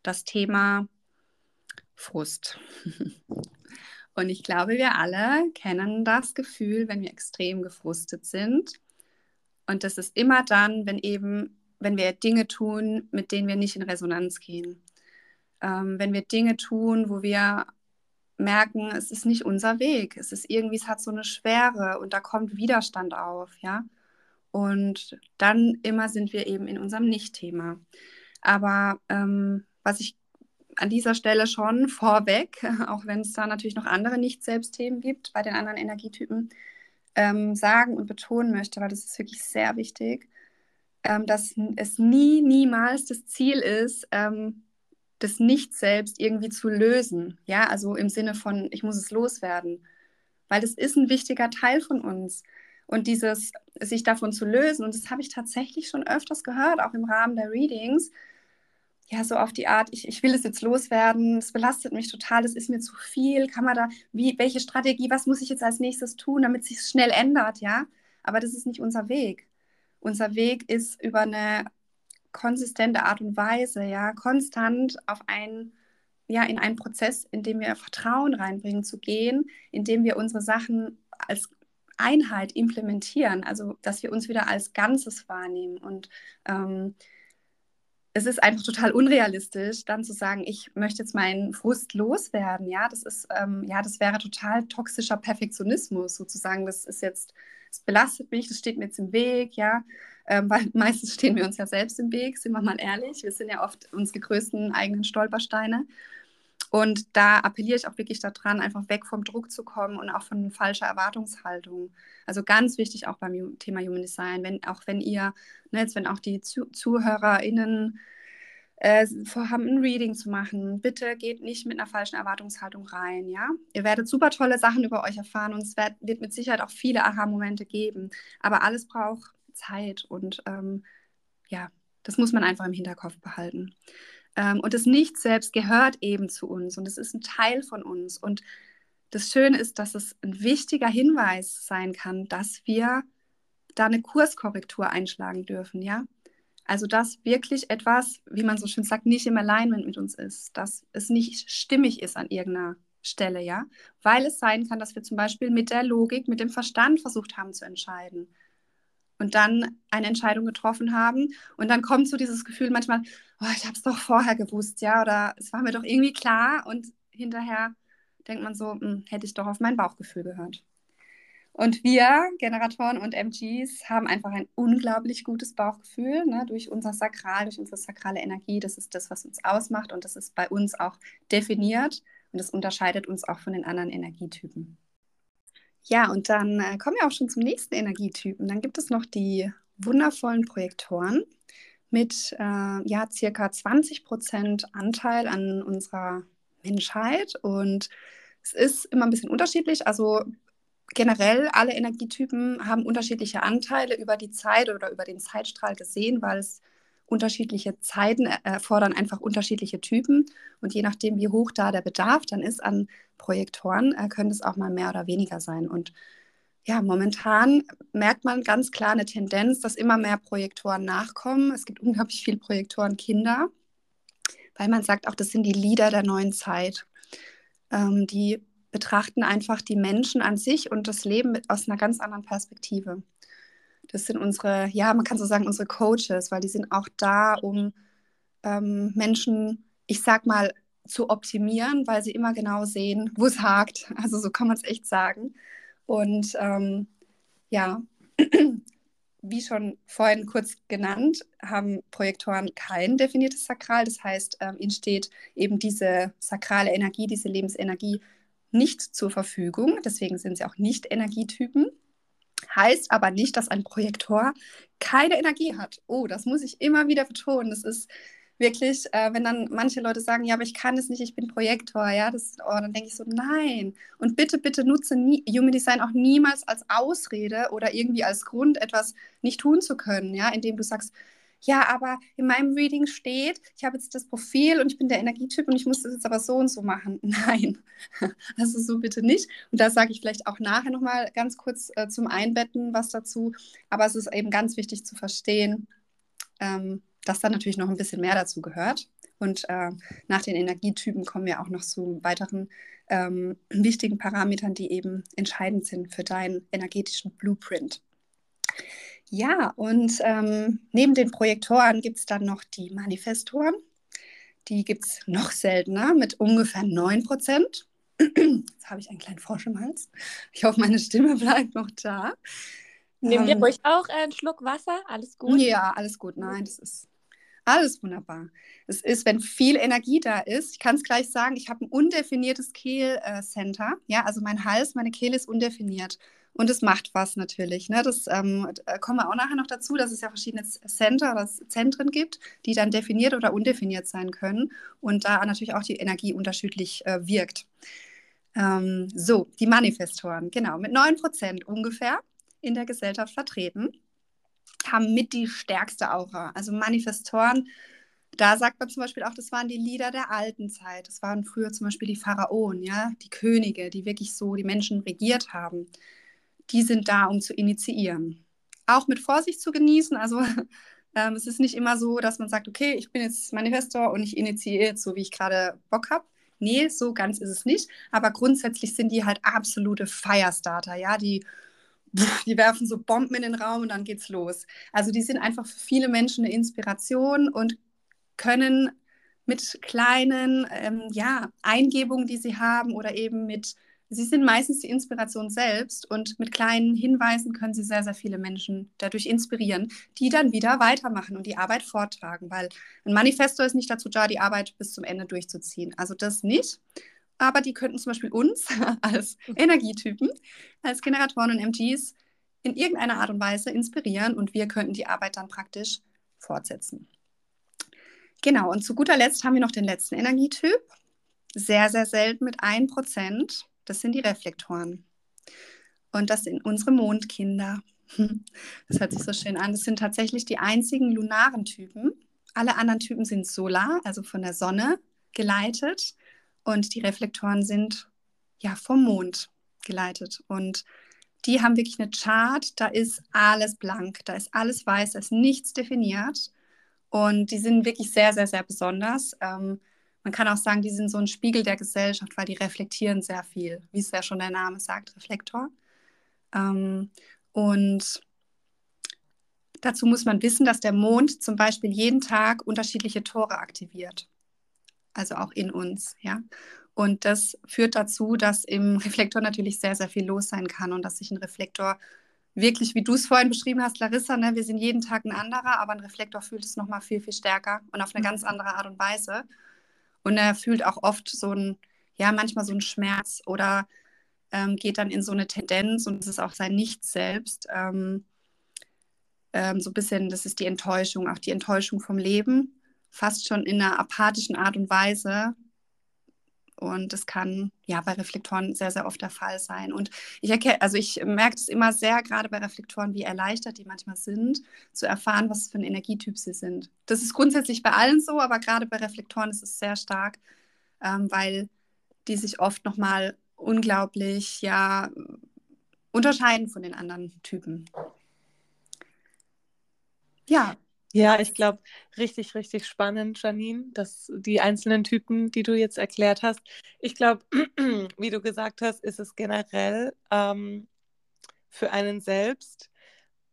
das Thema Frust. <laughs> und ich glaube, wir alle kennen das Gefühl, wenn wir extrem gefrustet sind. Und das ist immer dann, wenn eben, wenn wir Dinge tun, mit denen wir nicht in Resonanz gehen ähm, wenn wir Dinge tun, wo wir merken, es ist nicht unser Weg, es ist irgendwie, es hat so eine Schwere und da kommt Widerstand auf, ja. Und dann immer sind wir eben in unserem Nicht-Thema. Aber ähm, was ich an dieser Stelle schon vorweg, <laughs> auch wenn es da natürlich noch andere Nicht-Selbst-Themen gibt bei den anderen Energietypen, ähm, sagen und betonen möchte, weil das ist wirklich sehr wichtig, ähm, dass es nie, niemals das Ziel ist, ähm, das Nicht-Selbst irgendwie zu lösen. Ja, also im Sinne von, ich muss es loswerden. Weil das ist ein wichtiger Teil von uns. Und dieses, sich davon zu lösen, und das habe ich tatsächlich schon öfters gehört, auch im Rahmen der Readings, ja, so auf die Art, ich, ich will es jetzt loswerden, es belastet mich total, es ist mir zu viel, kann man da, wie, welche Strategie, was muss ich jetzt als nächstes tun, damit es sich schnell ändert, ja? Aber das ist nicht unser Weg. Unser Weg ist über eine konsistente Art und Weise, ja, konstant auf ein, ja, in einen Prozess, in dem wir Vertrauen reinbringen, zu gehen, in dem wir unsere Sachen als Einheit implementieren, also dass wir uns wieder als Ganzes wahrnehmen. Und ähm, es ist einfach total unrealistisch, dann zu sagen, ich möchte jetzt meinen Frust loswerden. Ja, das ist, ähm, ja, das wäre total toxischer Perfektionismus sozusagen. Das ist jetzt, es belastet mich, das steht mir jetzt im Weg, ja ähm, weil <laughs> meistens stehen wir uns ja selbst im Weg, sind wir mal ehrlich. Wir sind ja oft unsere größten eigenen Stolpersteine. Und da appelliere ich auch wirklich daran, einfach weg vom Druck zu kommen und auch von falscher Erwartungshaltung. Also ganz wichtig auch beim Thema Human Design, wenn, auch wenn ihr, ne, jetzt wenn auch die Zu ZuhörerInnen äh, vorhaben, ein Reading zu machen, bitte geht nicht mit einer falschen Erwartungshaltung rein, ja. Ihr werdet super tolle Sachen über euch erfahren und es wird, wird mit Sicherheit auch viele Aha-Momente geben. Aber alles braucht Zeit und ähm, ja, das muss man einfach im Hinterkopf behalten. Ähm, und das Nicht selbst gehört eben zu uns und es ist ein Teil von uns. Und das Schöne ist, dass es ein wichtiger Hinweis sein kann, dass wir da eine Kurskorrektur einschlagen dürfen, ja. Also, dass wirklich etwas, wie man so schön sagt, nicht im Alignment mit uns ist, dass es nicht stimmig ist an irgendeiner Stelle, ja. Weil es sein kann, dass wir zum Beispiel mit der Logik, mit dem Verstand versucht haben zu entscheiden und dann eine Entscheidung getroffen haben. Und dann kommt so dieses Gefühl manchmal, oh, ich habe es doch vorher gewusst, ja, oder es war mir doch irgendwie klar. Und hinterher denkt man so, hm, hätte ich doch auf mein Bauchgefühl gehört. Und wir, Generatoren und MGs, haben einfach ein unglaublich gutes Bauchgefühl ne, durch unser Sakral, durch unsere sakrale Energie. Das ist das, was uns ausmacht und das ist bei uns auch definiert und das unterscheidet uns auch von den anderen Energietypen. Ja, und dann äh, kommen wir auch schon zum nächsten Energietypen. Dann gibt es noch die wundervollen Projektoren mit äh, ja, circa 20 Prozent Anteil an unserer Menschheit. Und es ist immer ein bisschen unterschiedlich. Also generell alle Energietypen haben unterschiedliche Anteile über die Zeit oder über den Zeitstrahl gesehen, weil es unterschiedliche Zeiten erfordern einfach unterschiedliche Typen. Und je nachdem, wie hoch da der Bedarf dann ist an Projektoren, äh, können es auch mal mehr oder weniger sein. Und ja, momentan merkt man ganz klar eine Tendenz, dass immer mehr Projektoren nachkommen. Es gibt unglaublich viele Projektoren Kinder, weil man sagt auch, das sind die Lieder der neuen Zeit. Ähm, die betrachten einfach die Menschen an sich und das Leben mit, aus einer ganz anderen Perspektive. Das sind unsere, ja, man kann so sagen, unsere Coaches, weil die sind auch da, um ähm, Menschen, ich sag mal, zu optimieren, weil sie immer genau sehen, wo es hakt. <laughs> Also so kann man es echt sagen. Und ähm, ja, <clears throat> wie schon vorhin kurz genannt, haben Projektoren kein definiertes Sakral. Das heißt, ähm, ihnen steht eben diese sakrale Energie, diese Lebensenergie nicht zur Verfügung. Deswegen sind sie auch nicht Energietypen heißt aber nicht, dass ein Projektor keine Energie hat. Oh, das muss ich immer wieder betonen. Das ist wirklich, äh, wenn dann manche Leute sagen, ja, aber ich kann es nicht, ich bin Projektor, ja, das, oh, dann denke ich so, nein. Und bitte, bitte nutze nie, Human Design auch niemals als Ausrede oder irgendwie als Grund, etwas nicht tun zu können, ja, indem du sagst, ja, aber in meinem Reading steht, ich habe jetzt das Profil und ich bin der Energietyp und ich muss das jetzt aber so und so machen. <laughs> Nein, also so bitte nicht. Und da sage ich vielleicht auch nachher nochmal ganz kurz äh, zum Einbetten was dazu. Aber es ist eben ganz wichtig zu verstehen, ähm, dass da natürlich noch ein bisschen mehr dazu gehört. Und äh, nach den Energietypen kommen wir auch noch zu weiteren ähm, wichtigen Parametern, die eben entscheidend sind für deinen energetischen Blueprint. Ja, und ähm, neben den Projektoren gibt es dann noch die Manifestoren. Die gibt es noch seltener mit ungefähr 9%. Jetzt habe ich einen kleinen Frosch im Hals. Ich hoffe, meine Stimme bleibt noch da. Nehmen wir ähm, ruhig auch einen Schluck Wasser. Alles gut? Ja, alles gut. Nein, das ist alles wunderbar. Es ist, wenn viel Energie da ist, ich kann es gleich sagen, ich habe ein undefiniertes Kehlcenter. Ja, also mein Hals, meine Kehle ist undefiniert. Und es macht was natürlich. Ne? Das ähm, kommen wir auch nachher noch dazu, dass es ja verschiedene Center oder Zentren gibt, die dann definiert oder undefiniert sein können und da natürlich auch die Energie unterschiedlich äh, wirkt. Ähm, so, die Manifestoren, genau, mit 9% ungefähr in der Gesellschaft vertreten, haben mit die stärkste Aura. Also Manifestoren, da sagt man zum Beispiel auch, das waren die Lieder der alten Zeit. Das waren früher zum Beispiel die Pharaonen, ja, die Könige, die wirklich so die Menschen regiert haben die sind da, um zu initiieren. Auch mit Vorsicht zu genießen. Also <laughs> ähm, es ist nicht immer so, dass man sagt, okay, ich bin jetzt Manifestor und ich initiiere jetzt so, wie ich gerade Bock habe. Nee, so ganz ist es nicht. Aber grundsätzlich sind die halt absolute Firestarter, ja, die, die werfen so Bomben in den Raum und dann geht's los. Also die sind einfach für viele Menschen eine Inspiration und können mit kleinen ähm, ja, Eingebungen, die sie haben oder eben mit Sie sind meistens die Inspiration selbst und mit kleinen Hinweisen können Sie sehr, sehr viele Menschen dadurch inspirieren, die dann wieder weitermachen und die Arbeit vortragen, weil ein Manifesto ist nicht dazu da, die Arbeit bis zum Ende durchzuziehen. Also das nicht. Aber die könnten zum Beispiel uns <laughs> als Energietypen, als Generatoren und MGs in irgendeiner Art und Weise inspirieren und wir könnten die Arbeit dann praktisch fortsetzen. Genau, und zu guter Letzt haben wir noch den letzten Energietyp. Sehr, sehr selten mit 1%. Das sind die Reflektoren. Und das sind unsere Mondkinder. <laughs> Das hört sich so schön an. Das sind tatsächlich die einzigen lunaren Typen. Alle anderen Typen sind solar, also von der Sonne geleitet. Und die Reflektoren sind ja vom Mond geleitet. Und die haben wirklich eine Chart, da ist alles blank, da ist alles weiß, da ist nichts definiert. Und die sind wirklich sehr, sehr, sehr besonders. Ähm, man kann auch sagen, die sind so ein Spiegel der Gesellschaft, weil die reflektieren sehr viel, wie es ja schon der Name sagt, Reflektor. Ähm, und dazu muss man wissen, dass der Mond zum Beispiel jeden Tag unterschiedliche Tore aktiviert. Also auch in uns, ja. Und das führt dazu, dass im Reflektor natürlich sehr, sehr viel los sein kann und dass sich ein Reflektor wirklich, wie du es vorhin beschrieben hast, Larissa, ne, wir sind jeden Tag ein anderer, aber ein Reflektor fühlt es nochmal viel, viel stärker und auf eine ganz mhm. andere Art und Weise. Und er fühlt auch oft so ein, ja, manchmal so ein Schmerz oder ähm, geht dann in so eine Tendenz und es ist auch sein Nichts selbst. Ähm, ähm, so ein bisschen, das ist die Enttäuschung, auch die Enttäuschung vom Leben, fast schon in einer apathischen Art und Weise, und das kann ja bei Reflektoren sehr, sehr oft der Fall sein. Und ich erkenne, also ich merke es immer sehr, gerade bei Reflektoren, wie erleichtert die manchmal sind, zu erfahren, was für ein Energietyp sie sind. Das ist grundsätzlich bei allen so, aber gerade bei Reflektoren ist es sehr stark, ähm, weil die sich oft nochmal unglaublich ja, unterscheiden von den anderen Typen. Ja, ja, ich glaube, richtig, richtig spannend, Janine, dass die einzelnen Typen, die du jetzt erklärt hast. Ich glaube, <clears throat> wie du gesagt hast, ist es generell ähm, für einen selbst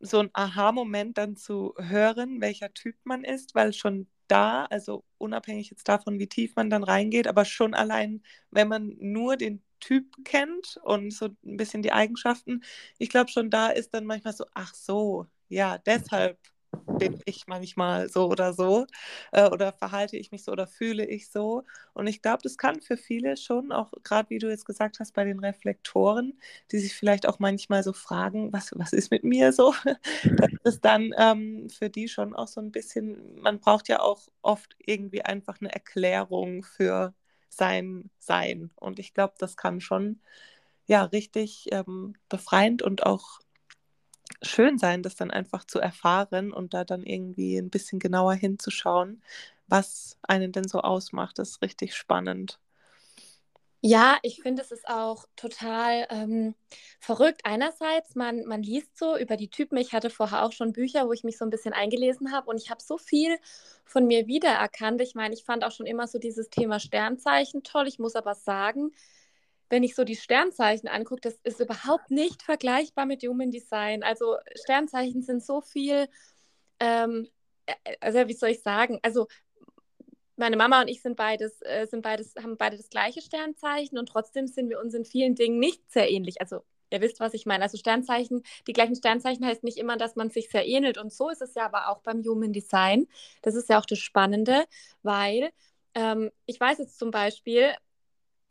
so ein Aha-Moment dann zu hören, welcher Typ man ist, weil schon da, also unabhängig jetzt davon, wie tief man dann reingeht, aber schon allein, wenn man nur den Typ kennt und so ein bisschen die Eigenschaften, ich glaube schon da ist dann manchmal so, ach so, ja, deshalb bin ich manchmal so oder so äh, oder verhalte ich mich so oder fühle ich so. Und ich glaube, das kann für viele schon, auch gerade wie du jetzt gesagt hast, bei den Reflektoren, die sich vielleicht auch manchmal so fragen, was, was ist mit mir so, <laughs> das dann ähm, für die schon auch so ein bisschen, man braucht ja auch oft irgendwie einfach eine Erklärung für sein Sein. Und ich glaube, das kann schon ja richtig ähm, befreiend und auch schön sein, das dann einfach zu erfahren und da dann irgendwie ein bisschen genauer hinzuschauen, was einen denn so ausmacht. Das ist richtig spannend. Ja, ich finde, es ist auch total ähm, verrückt. Einerseits, man, man liest so über die Typen. Ich hatte vorher auch schon Bücher, wo ich mich so ein bisschen eingelesen habe und ich habe so viel von mir wiedererkannt. Ich meine, ich fand auch schon immer so dieses Thema Sternzeichen toll. Ich muss aber sagen, wenn ich so die Sternzeichen angucke, das ist überhaupt nicht vergleichbar mit Human Design. Also Sternzeichen sind so viel, ähm, äh, also wie soll ich sagen, also meine Mama und ich sind beides, äh, sind beides, haben beide das gleiche Sternzeichen und trotzdem sind wir uns in vielen Dingen nicht sehr ähnlich. Also ihr wisst, was ich meine. Also Sternzeichen, die gleichen Sternzeichen heißt nicht immer, dass man sich sehr ähnelt. Und so ist es ja aber auch beim Human Design. Das ist ja auch das Spannende, weil ähm, ich weiß jetzt zum Beispiel,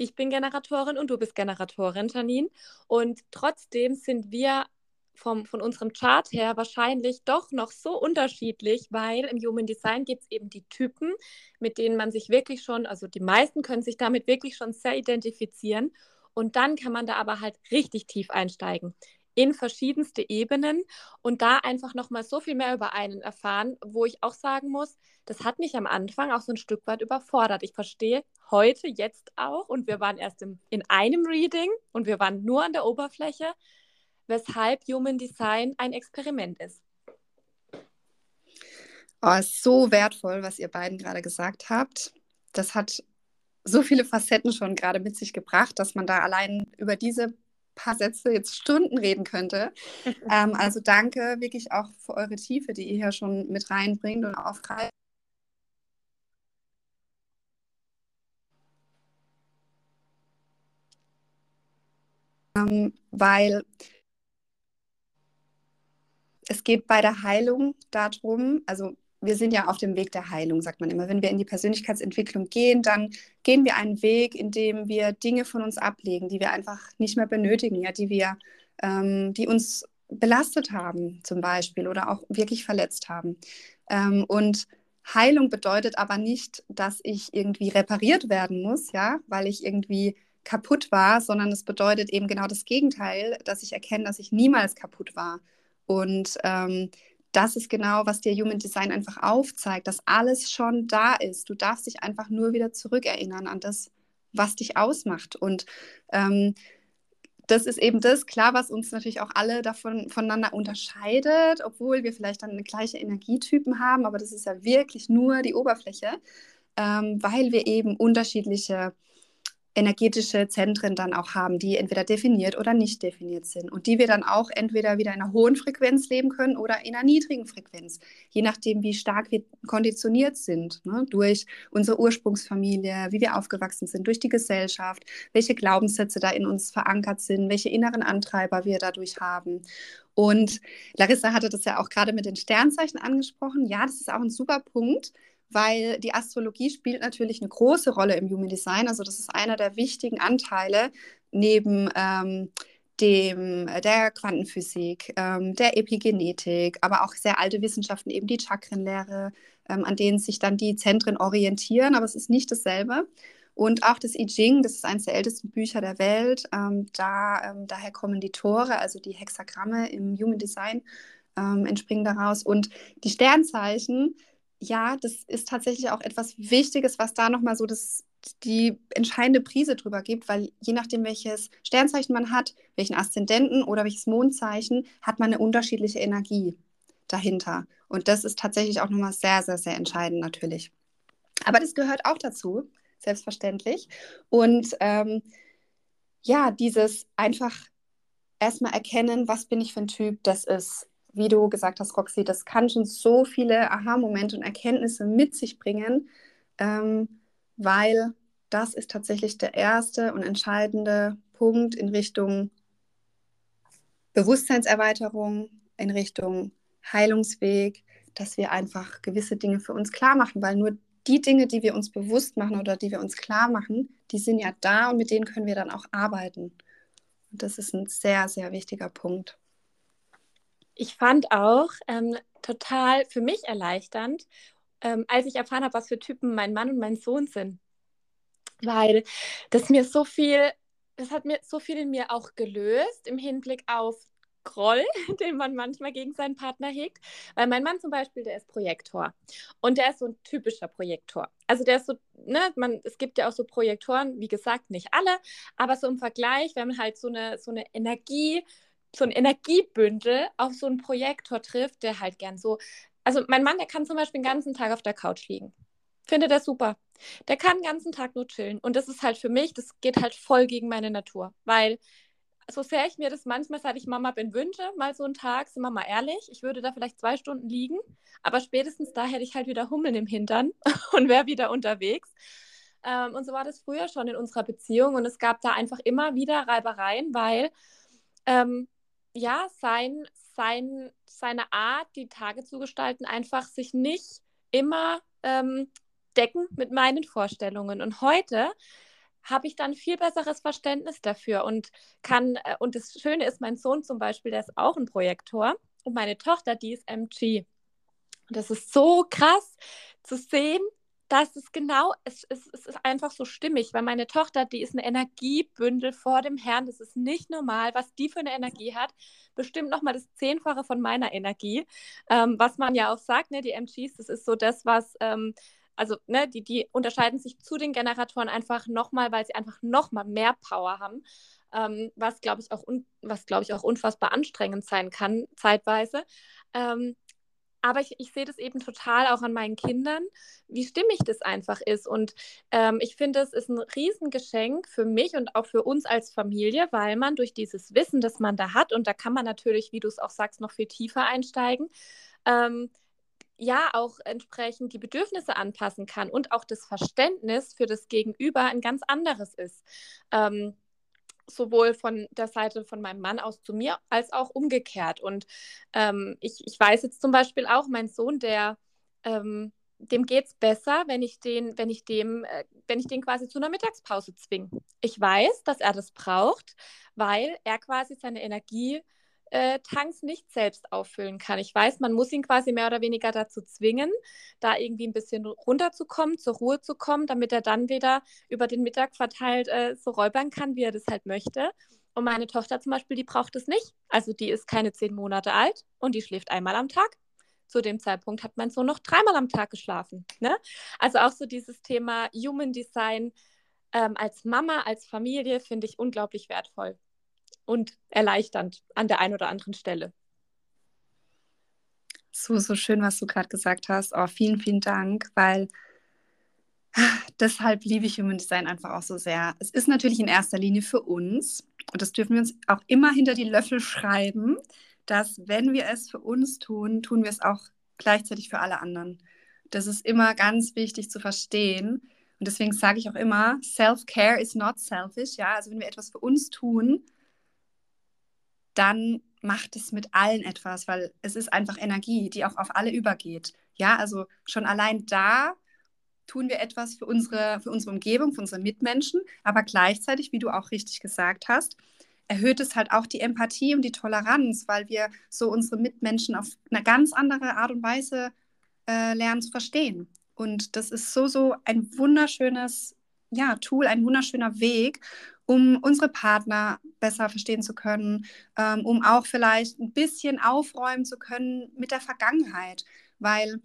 ich bin Generatorin und du bist Generatorin, Janine. Und trotzdem sind wir vom, von unserem Chart her wahrscheinlich doch noch so unterschiedlich, weil im Human Design gibt es eben die Typen, mit denen man sich wirklich schon, also die meisten können sich damit wirklich schon sehr identifizieren. Und dann kann man da aber halt richtig tief einsteigen in verschiedenste Ebenen und da einfach nochmal so viel mehr über einen erfahren, wo ich auch sagen muss, das hat mich am Anfang auch so ein Stück weit überfordert. Ich verstehe heute, jetzt auch, und wir waren erst im, in einem Reading und wir waren nur an der Oberfläche, weshalb Human Design ein Experiment ist. Oh, ist so wertvoll, was ihr beiden gerade gesagt habt. Das hat so viele Facetten schon gerade mit sich gebracht, dass man da allein über diese paar Sätze jetzt Stunden reden könnte. <laughs> ähm, also danke wirklich auch für eure Tiefe, die ihr hier schon mit reinbringt und aufgreift. Ähm, weil es geht bei der Heilung darum, also wir sind ja auf dem Weg der Heilung, sagt man immer. Wenn wir in die Persönlichkeitsentwicklung gehen, dann gehen wir einen Weg, in dem wir Dinge von uns ablegen, die wir einfach nicht mehr benötigen, ja, die wir, ähm, die uns belastet haben, zum Beispiel, oder auch wirklich verletzt haben. Ähm, und Heilung bedeutet aber nicht, dass ich irgendwie repariert werden muss, ja, weil ich irgendwie kaputt war, sondern es bedeutet eben genau das Gegenteil, dass ich erkenne, dass ich niemals kaputt war. Und ähm, das ist genau, was dir Human Design einfach aufzeigt, dass alles schon da ist. Du darfst dich einfach nur wieder zurückerinnern an das, was dich ausmacht. Und ähm, das ist eben das, klar, was uns natürlich auch alle davon voneinander unterscheidet, obwohl wir vielleicht dann eine gleiche Energietypen haben, aber das ist ja wirklich nur die Oberfläche, ähm, weil wir eben unterschiedliche energetische Zentren dann auch haben, die entweder definiert oder nicht definiert sind und die wir dann auch entweder wieder in einer hohen Frequenz leben können oder in einer niedrigen Frequenz, je nachdem, wie stark wir konditioniert sind ne? durch unsere Ursprungsfamilie, wie wir aufgewachsen sind, durch die Gesellschaft, welche Glaubenssätze da in uns verankert sind, welche inneren Antreiber wir dadurch haben. Und Larissa hatte das ja auch gerade mit den Sternzeichen angesprochen. Ja, das ist auch ein super Punkt weil die Astrologie spielt natürlich eine große Rolle im Human Design. Also das ist einer der wichtigen Anteile neben ähm, dem, äh, der Quantenphysik, ähm, der Epigenetik, aber auch sehr alte Wissenschaften, eben die Chakrenlehre, ähm, an denen sich dann die Zentren orientieren, aber es ist nicht dasselbe. Und auch das I Ching, das ist eines der ältesten Bücher der Welt. Ähm, da, ähm, daher kommen die Tore, also die Hexagramme im Human Design, ähm, entspringen daraus. Und die Sternzeichen ja, das ist tatsächlich auch etwas Wichtiges, was da nochmal so das, die entscheidende Prise drüber gibt, weil je nachdem, welches Sternzeichen man hat, welchen Aszendenten oder welches Mondzeichen, hat man eine unterschiedliche Energie dahinter. Und das ist tatsächlich auch nochmal sehr, sehr, sehr entscheidend natürlich. Aber das gehört auch dazu, selbstverständlich. Und ähm, ja, dieses einfach erstmal erkennen, was bin ich für ein Typ, das ist wie du gesagt hast, Roxy, das kann schon so viele Aha-Momente und Erkenntnisse mit sich bringen, ähm, weil das ist tatsächlich der erste und entscheidende Punkt in Richtung Bewusstseinserweiterung, in Richtung Heilungsweg, dass wir einfach gewisse Dinge für uns klar machen, weil nur die Dinge, die wir uns bewusst machen oder die wir uns klar machen, die sind ja da und mit denen können wir dann auch arbeiten. Und das ist ein sehr, sehr wichtiger Punkt. Ich fand auch ähm, total für mich erleichternd, ähm, als ich erfahren habe, was für Typen mein Mann und mein Sohn sind. Weil das mir so viel, das hat mir so viel in mir auch gelöst im Hinblick auf Groll, <laughs> den man manchmal gegen seinen Partner hegt. Weil mein Mann zum Beispiel, der ist Projektor. Und der ist so ein typischer Projektor. Also der ist so, ne, man, es gibt ja auch so Projektoren, wie gesagt, nicht alle, aber so im Vergleich, wenn man halt so eine, so eine Energie, so ein Energiebündel auf so einen Projektor trifft, der halt gern so. Also mein Mann, der kann zum Beispiel den ganzen Tag auf der Couch liegen. Finde das super. Der kann den ganzen Tag nur chillen. Und das ist halt für mich, das geht halt voll gegen meine Natur. Weil so sehr ich mir das manchmal, seit ich Mama bin, wünsche, mal so einen Tag, sind wir mal ehrlich, ich würde da vielleicht zwei Stunden liegen, aber spätestens da hätte ich halt wieder Hummeln im Hintern <laughs> und wäre wieder unterwegs. Ähm, und so war das früher schon in unserer Beziehung und es gab da einfach immer wieder Reibereien, weil ähm, ja, sein, sein, seine Art, die Tage zu gestalten, einfach sich nicht immer ähm, decken mit meinen Vorstellungen. Und heute habe ich dann viel besseres Verständnis dafür und kann, äh, und das Schöne ist, mein Sohn zum Beispiel, der ist auch ein Projektor und meine Tochter, die ist MG. Und das ist so krass zu sehen, dass es genau, es, es, es ist einfach so stimmig, weil meine Tochter, die ist ein Energiebündel vor dem Herrn, das ist nicht normal, was die für eine Energie hat, bestimmt nochmal das Zehnfache von meiner Energie, ähm, was man ja auch sagt, ne, die MGs, das ist so das, was... Ähm, also ne, die, die unterscheiden sich zu den Generatoren einfach nochmal, weil sie einfach nochmal mehr Power haben, ähm, was glaube ich auch was glaube ich auch unfassbar anstrengend sein kann zeitweise. Ähm, aber ich, ich sehe das eben total auch an meinen Kindern, wie stimmig das einfach ist. Und ähm, ich finde, es ist ein Riesengeschenk für mich und auch für uns als Familie, weil man durch dieses Wissen, das man da hat, und da kann man natürlich, wie du es auch sagst, noch viel tiefer einsteigen, ähm, ja auch entsprechend die Bedürfnisse anpassen kann und auch das Verständnis für das Gegenüber ein ganz anderes ist. Ähm, sowohl von der Seite von meinem Mann aus zu mir als auch umgekehrt. Und ähm, ich, ich weiß jetzt zum Beispiel auch, mein Sohn, der ähm, dem geht es besser, wenn ich den, wenn ich dem, äh, wenn ich den quasi zu einer Mittagspause zwinge. Ich weiß, dass er das braucht, weil er quasi seine Energie äh, Tanks nicht selbst auffüllen kann. Ich weiß, man muss ihn quasi mehr oder weniger dazu zwingen, da irgendwie ein bisschen runterzukommen, zur Ruhe zu kommen, damit er dann wieder über den Mittag verteilt äh, so räubern kann, wie er das halt möchte. Und meine Tochter zum Beispiel, die braucht es nicht. Also die ist keine zehn Monate alt und die schläft einmal am Tag. Zu dem Zeitpunkt hat mein Sohn noch dreimal am Tag geschlafen. Ne? Also auch so dieses Thema Human Design ähm, als Mama, als Familie finde ich unglaublich wertvoll und erleichternd an der einen oder anderen Stelle. So, so schön, was du gerade gesagt hast. Oh, vielen, vielen Dank, weil deshalb liebe ich Human Design einfach auch so sehr. Es ist natürlich in erster Linie für uns und das dürfen wir uns auch immer hinter die Löffel schreiben, dass wenn wir es für uns tun, tun wir es auch gleichzeitig für alle anderen. Das ist immer ganz wichtig zu verstehen. Und deswegen sage ich auch immer, Self-Care is not selfish. Ja, also wenn wir etwas für uns tun, dann macht es mit allen etwas, weil es ist einfach Energie, die auch auf alle übergeht. Ja, also schon allein da tun wir etwas für unsere, für unsere Umgebung, für unsere Mitmenschen, aber gleichzeitig, wie du auch richtig gesagt hast, erhöht es halt auch die Empathie und die Toleranz, weil wir so unsere Mitmenschen auf eine ganz andere Art und Weise äh, lernen zu verstehen. Und das ist so, so ein wunderschönes ja, Tool, ein wunderschöner Weg, um unsere Partner besser verstehen zu können, ähm, um auch vielleicht ein bisschen aufräumen zu können mit der Vergangenheit, weil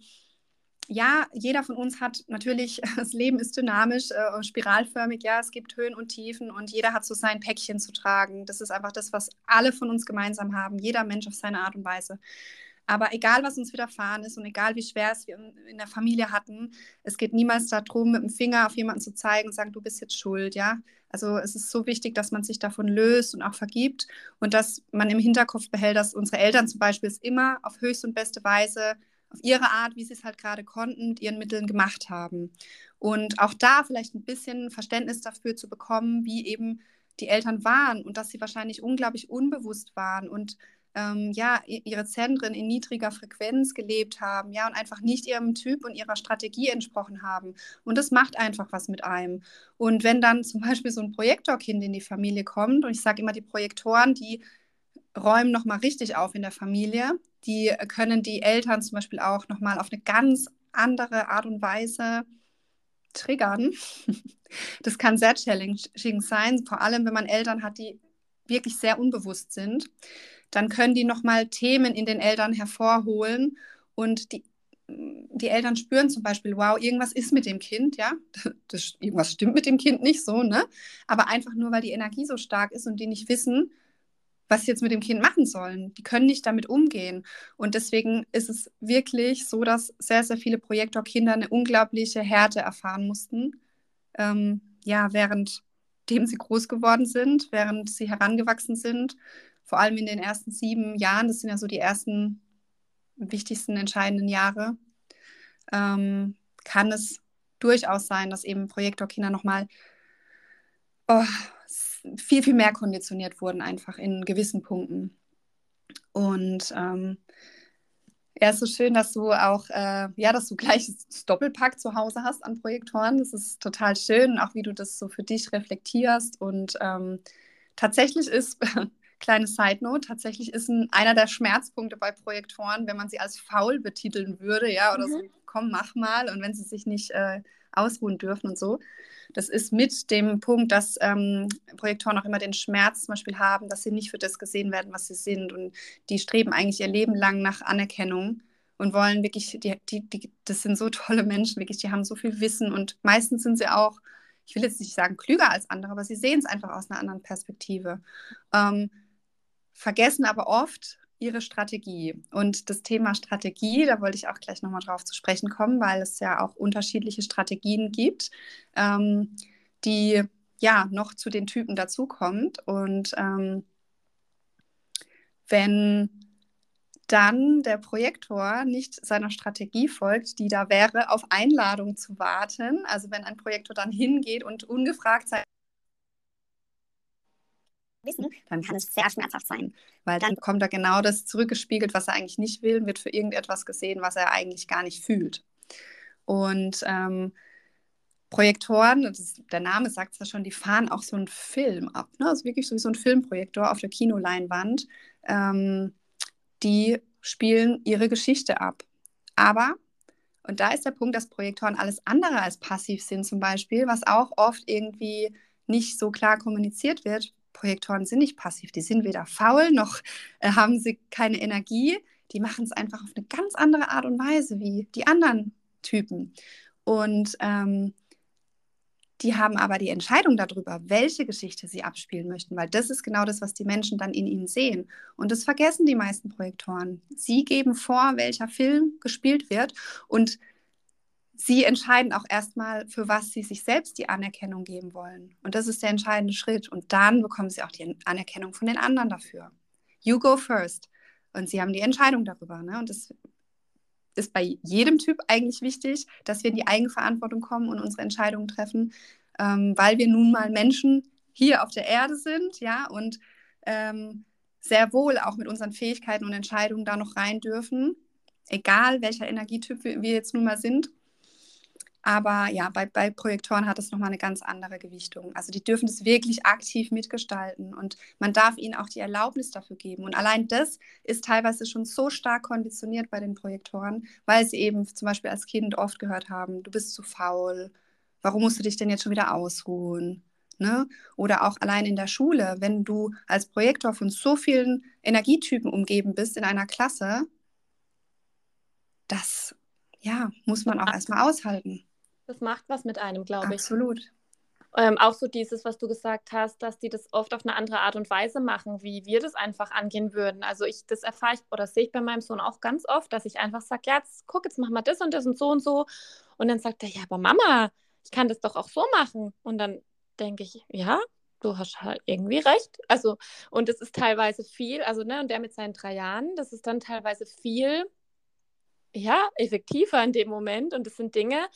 ja, jeder von uns hat natürlich, <laughs> das Leben ist dynamisch, äh, spiralförmig, ja, es gibt Höhen und Tiefen und jeder hat so sein Päckchen zu tragen. Das ist einfach das, was alle von uns gemeinsam haben, jeder Mensch auf seine Art und Weise. Aber egal, was uns widerfahren ist und egal, wie schwer es wir in der Familie hatten, es geht niemals darum, mit dem Finger auf jemanden zu zeigen und sagen, du bist jetzt schuld, ja. Also es ist so wichtig, dass man sich davon löst und auch vergibt und dass man im Hinterkopf behält, dass unsere Eltern zum Beispiel es immer auf höchste und beste Weise, auf ihre Art, wie sie es halt gerade konnten, mit ihren Mitteln gemacht haben. Und auch da vielleicht ein bisschen Verständnis dafür zu bekommen, wie eben die Eltern waren und dass sie wahrscheinlich unglaublich unbewusst waren und ähm, ja, ihre Zentren in niedriger Frequenz gelebt haben, ja, und einfach nicht ihrem Typ und ihrer Strategie entsprochen haben. Und das macht einfach was mit einem. Und wenn dann zum <laughs> Beispiel so ein Projektorkind in die Familie kommt, und ich sage immer, die Projektoren, die räumen nochmal richtig auf in der Familie, die können die Eltern zum Beispiel auch nochmal auf eine ganz andere Art und Weise triggern. <laughs> Das kann sehr challenging sein, vor allem wenn man Eltern hat, die wirklich sehr unbewusst sind. Dann können die nochmal Themen in den Eltern hervorholen und die, die Eltern spüren zum Beispiel, wow, irgendwas ist mit dem Kind, ja, <laughs> das, irgendwas stimmt mit dem Kind nicht so, ne? Aber einfach nur, weil die Energie so stark ist und die nicht wissen, was sie jetzt mit dem Kind machen sollen. Die können nicht damit umgehen. Und deswegen ist es wirklich so, dass sehr, sehr viele Projektorkinder eine unglaubliche Härte erfahren mussten. Ähm, ja, währenddem sie groß geworden sind, während sie herangewachsen sind. Vor allem in den ersten sieben Jahren, das sind ja so die ersten wichtigsten, entscheidenden Jahre, ähm, kann es durchaus sein, dass eben Projektorkinder nochmal oh, viel, viel mehr konditioniert wurden, einfach in gewissen Punkten. Und ähm, ja, es ist so schön, dass du auch, äh, ja, dass du gleich das Doppelpack zu Hause hast an Projektoren. Das ist total schön, auch wie du das so für dich reflektierst. Und ähm, tatsächlich ist, <laughs> kleine Side Note, tatsächlich ist ein, einer der Schmerzpunkte bei Projektoren, wenn man sie als faul betiteln würde, ja, oder mhm. so, komm, mach mal. Und wenn sie sich nicht äh, ausruhen dürfen und so. Das ist mit dem Punkt, dass ähm, Projektoren auch immer den Schmerz zum Beispiel haben, dass sie nicht für das gesehen werden, was sie sind. Und die streben eigentlich ihr Leben lang nach Anerkennung und wollen wirklich, die, die, die, das sind so tolle Menschen, wirklich, die haben so viel Wissen und meistens sind sie auch, ich will jetzt nicht sagen klüger als andere, aber sie sehen es einfach aus einer anderen Perspektive. Ähm, vergessen aber oft, ihre Strategie. Und das Thema Strategie, da wollte ich auch gleich nochmal drauf zu sprechen kommen, weil es ja auch unterschiedliche Strategien gibt, ähm, die ja noch zu den Typen dazukommt. Und ähm, wenn dann der Projektor nicht seiner Strategie folgt, die da wäre, auf Einladung zu warten, also wenn ein Projektor dann hingeht und ungefragt sein wissen, dann kann es sehr schmerzhaft sein, weil dann kommt er genau das zurückgespiegelt, was er eigentlich nicht will, wird für irgendetwas gesehen, was er eigentlich gar nicht fühlt. Und ähm, Projektoren, ist, der Name sagt es ja schon, die fahren auch so einen Film ab. Ne? Also wirklich so wie so ein Filmprojektor auf der Kinoleinwand. Ähm, die spielen ihre Geschichte ab. Aber, und da ist der Punkt, dass Projektoren alles andere als passiv sind, zum Beispiel, was auch oft irgendwie nicht so klar kommuniziert wird, Projektoren sind nicht passiv, die sind weder faul noch äh, haben sie keine Energie. Die machen es einfach auf eine ganz andere Art und Weise wie die anderen Typen. Und ähm, die haben aber die Entscheidung darüber, welche Geschichte sie abspielen möchten, weil das ist genau das, was die Menschen dann in ihnen sehen. Und das vergessen die meisten Projektoren. Sie geben vor, welcher Film gespielt wird und sie entscheiden auch erstmal, für was sie sich selbst die Anerkennung geben wollen. Und das ist der entscheidende Schritt. Und dann bekommen sie auch die Anerkennung von den anderen dafür. You go first. Und sie haben die Entscheidung darüber. Ne? Und das ist bei jedem Typ eigentlich wichtig, dass wir in die Eigenverantwortung kommen und unsere Entscheidungen treffen, ähm, weil wir nun mal Menschen hier auf der Erde sind, ja, und ähm, sehr wohl auch mit unseren Fähigkeiten und Entscheidungen da noch rein dürfen, egal welcher Energietyp wir, wir jetzt nun mal sind. Aber ja, bei, bei Projektoren hat es nochmal eine ganz andere Gewichtung. Also die dürfen das wirklich aktiv mitgestalten und man darf ihnen auch die Erlaubnis dafür geben. Und allein das ist teilweise schon so stark konditioniert bei den Projektoren, weil sie eben zum Beispiel als Kind oft gehört haben, du bist zu faul, warum musst du dich denn jetzt schon wieder ausruhen? Ne? Oder auch allein in der Schule, wenn du als Projektor von so vielen Energietypen umgeben bist in einer Klasse, das ja, muss man auch erstmal aushalten. Das macht was mit einem, glaube ich. Absolut. Ähm, auch so dieses, was du gesagt hast, dass die das oft auf eine andere Art und Weise machen, wie wir das einfach angehen würden. Also ich, das erfahre ich oder sehe ich bei meinem Sohn auch ganz oft, dass ich einfach sage, ja, jetzt guck, jetzt mach mal das und das und so und so. Und dann sagt er, ja, aber Mama, ich kann das doch auch so machen. Und dann denke ich, ja, du hast halt irgendwie recht. Also, und es ist teilweise viel, also, ne, und der mit seinen drei Jahren, das ist dann teilweise viel, ja, effektiver in dem Moment. Und das sind Dinge,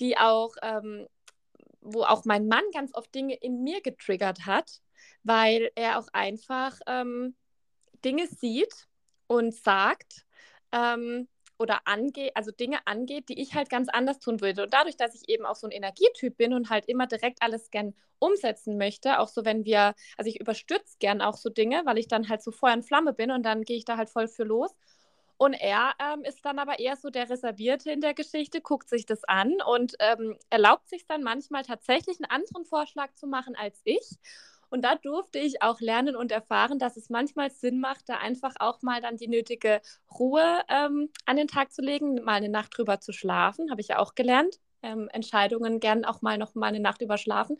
die auch, ähm, wo auch mein Mann ganz oft Dinge in mir getriggert hat, weil er auch einfach ähm, Dinge sieht und sagt ähm, oder angeht, also Dinge angeht, die ich halt ganz anders tun würde. Und dadurch, dass ich eben auch so ein Energietyp bin und halt immer direkt alles gern umsetzen möchte, auch so wenn wir, also ich überstütze gern auch so Dinge, weil ich dann halt so Feuer und Flamme bin und dann gehe ich da halt voll für los. Und er ähm, ist dann aber eher so der Reservierte in der Geschichte, guckt sich das an und ähm, erlaubt sich dann manchmal tatsächlich einen anderen Vorschlag zu machen als ich. Und da durfte ich auch lernen und erfahren, dass es manchmal Sinn macht, da einfach auch mal dann die nötige Ruhe ähm, an den Tag zu legen, mal eine Nacht drüber zu schlafen, habe ich ja auch gelernt. Ähm, Entscheidungen gern auch mal noch mal eine Nacht überschlafen.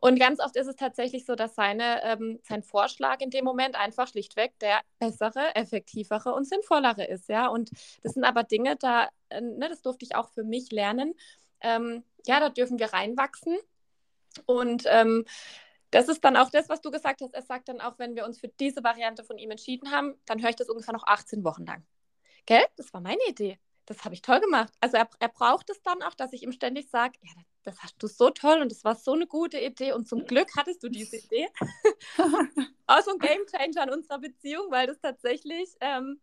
Und ganz oft ist es tatsächlich so, dass seine, ähm, sein Vorschlag in dem Moment einfach schlichtweg der bessere, effektivere und sinnvollere ist. Ja? Und das sind aber Dinge, da, äh, ne, das durfte ich auch für mich lernen. Ähm, ja, da dürfen wir reinwachsen. Und ähm, das ist dann auch das, was du gesagt hast. Er sagt dann auch, wenn wir uns für diese Variante von ihm entschieden haben, dann höre ich das ungefähr noch 18 Wochen lang. Gell? Das war meine Idee. Das habe ich toll gemacht. Also er, er braucht es dann auch, dass ich ihm ständig sage, ja, das hast du so toll und das war so eine gute Idee und zum Glück hattest du diese <laughs> Idee. <laughs> auch so ein Game Changer in unserer Beziehung, weil das tatsächlich, ähm,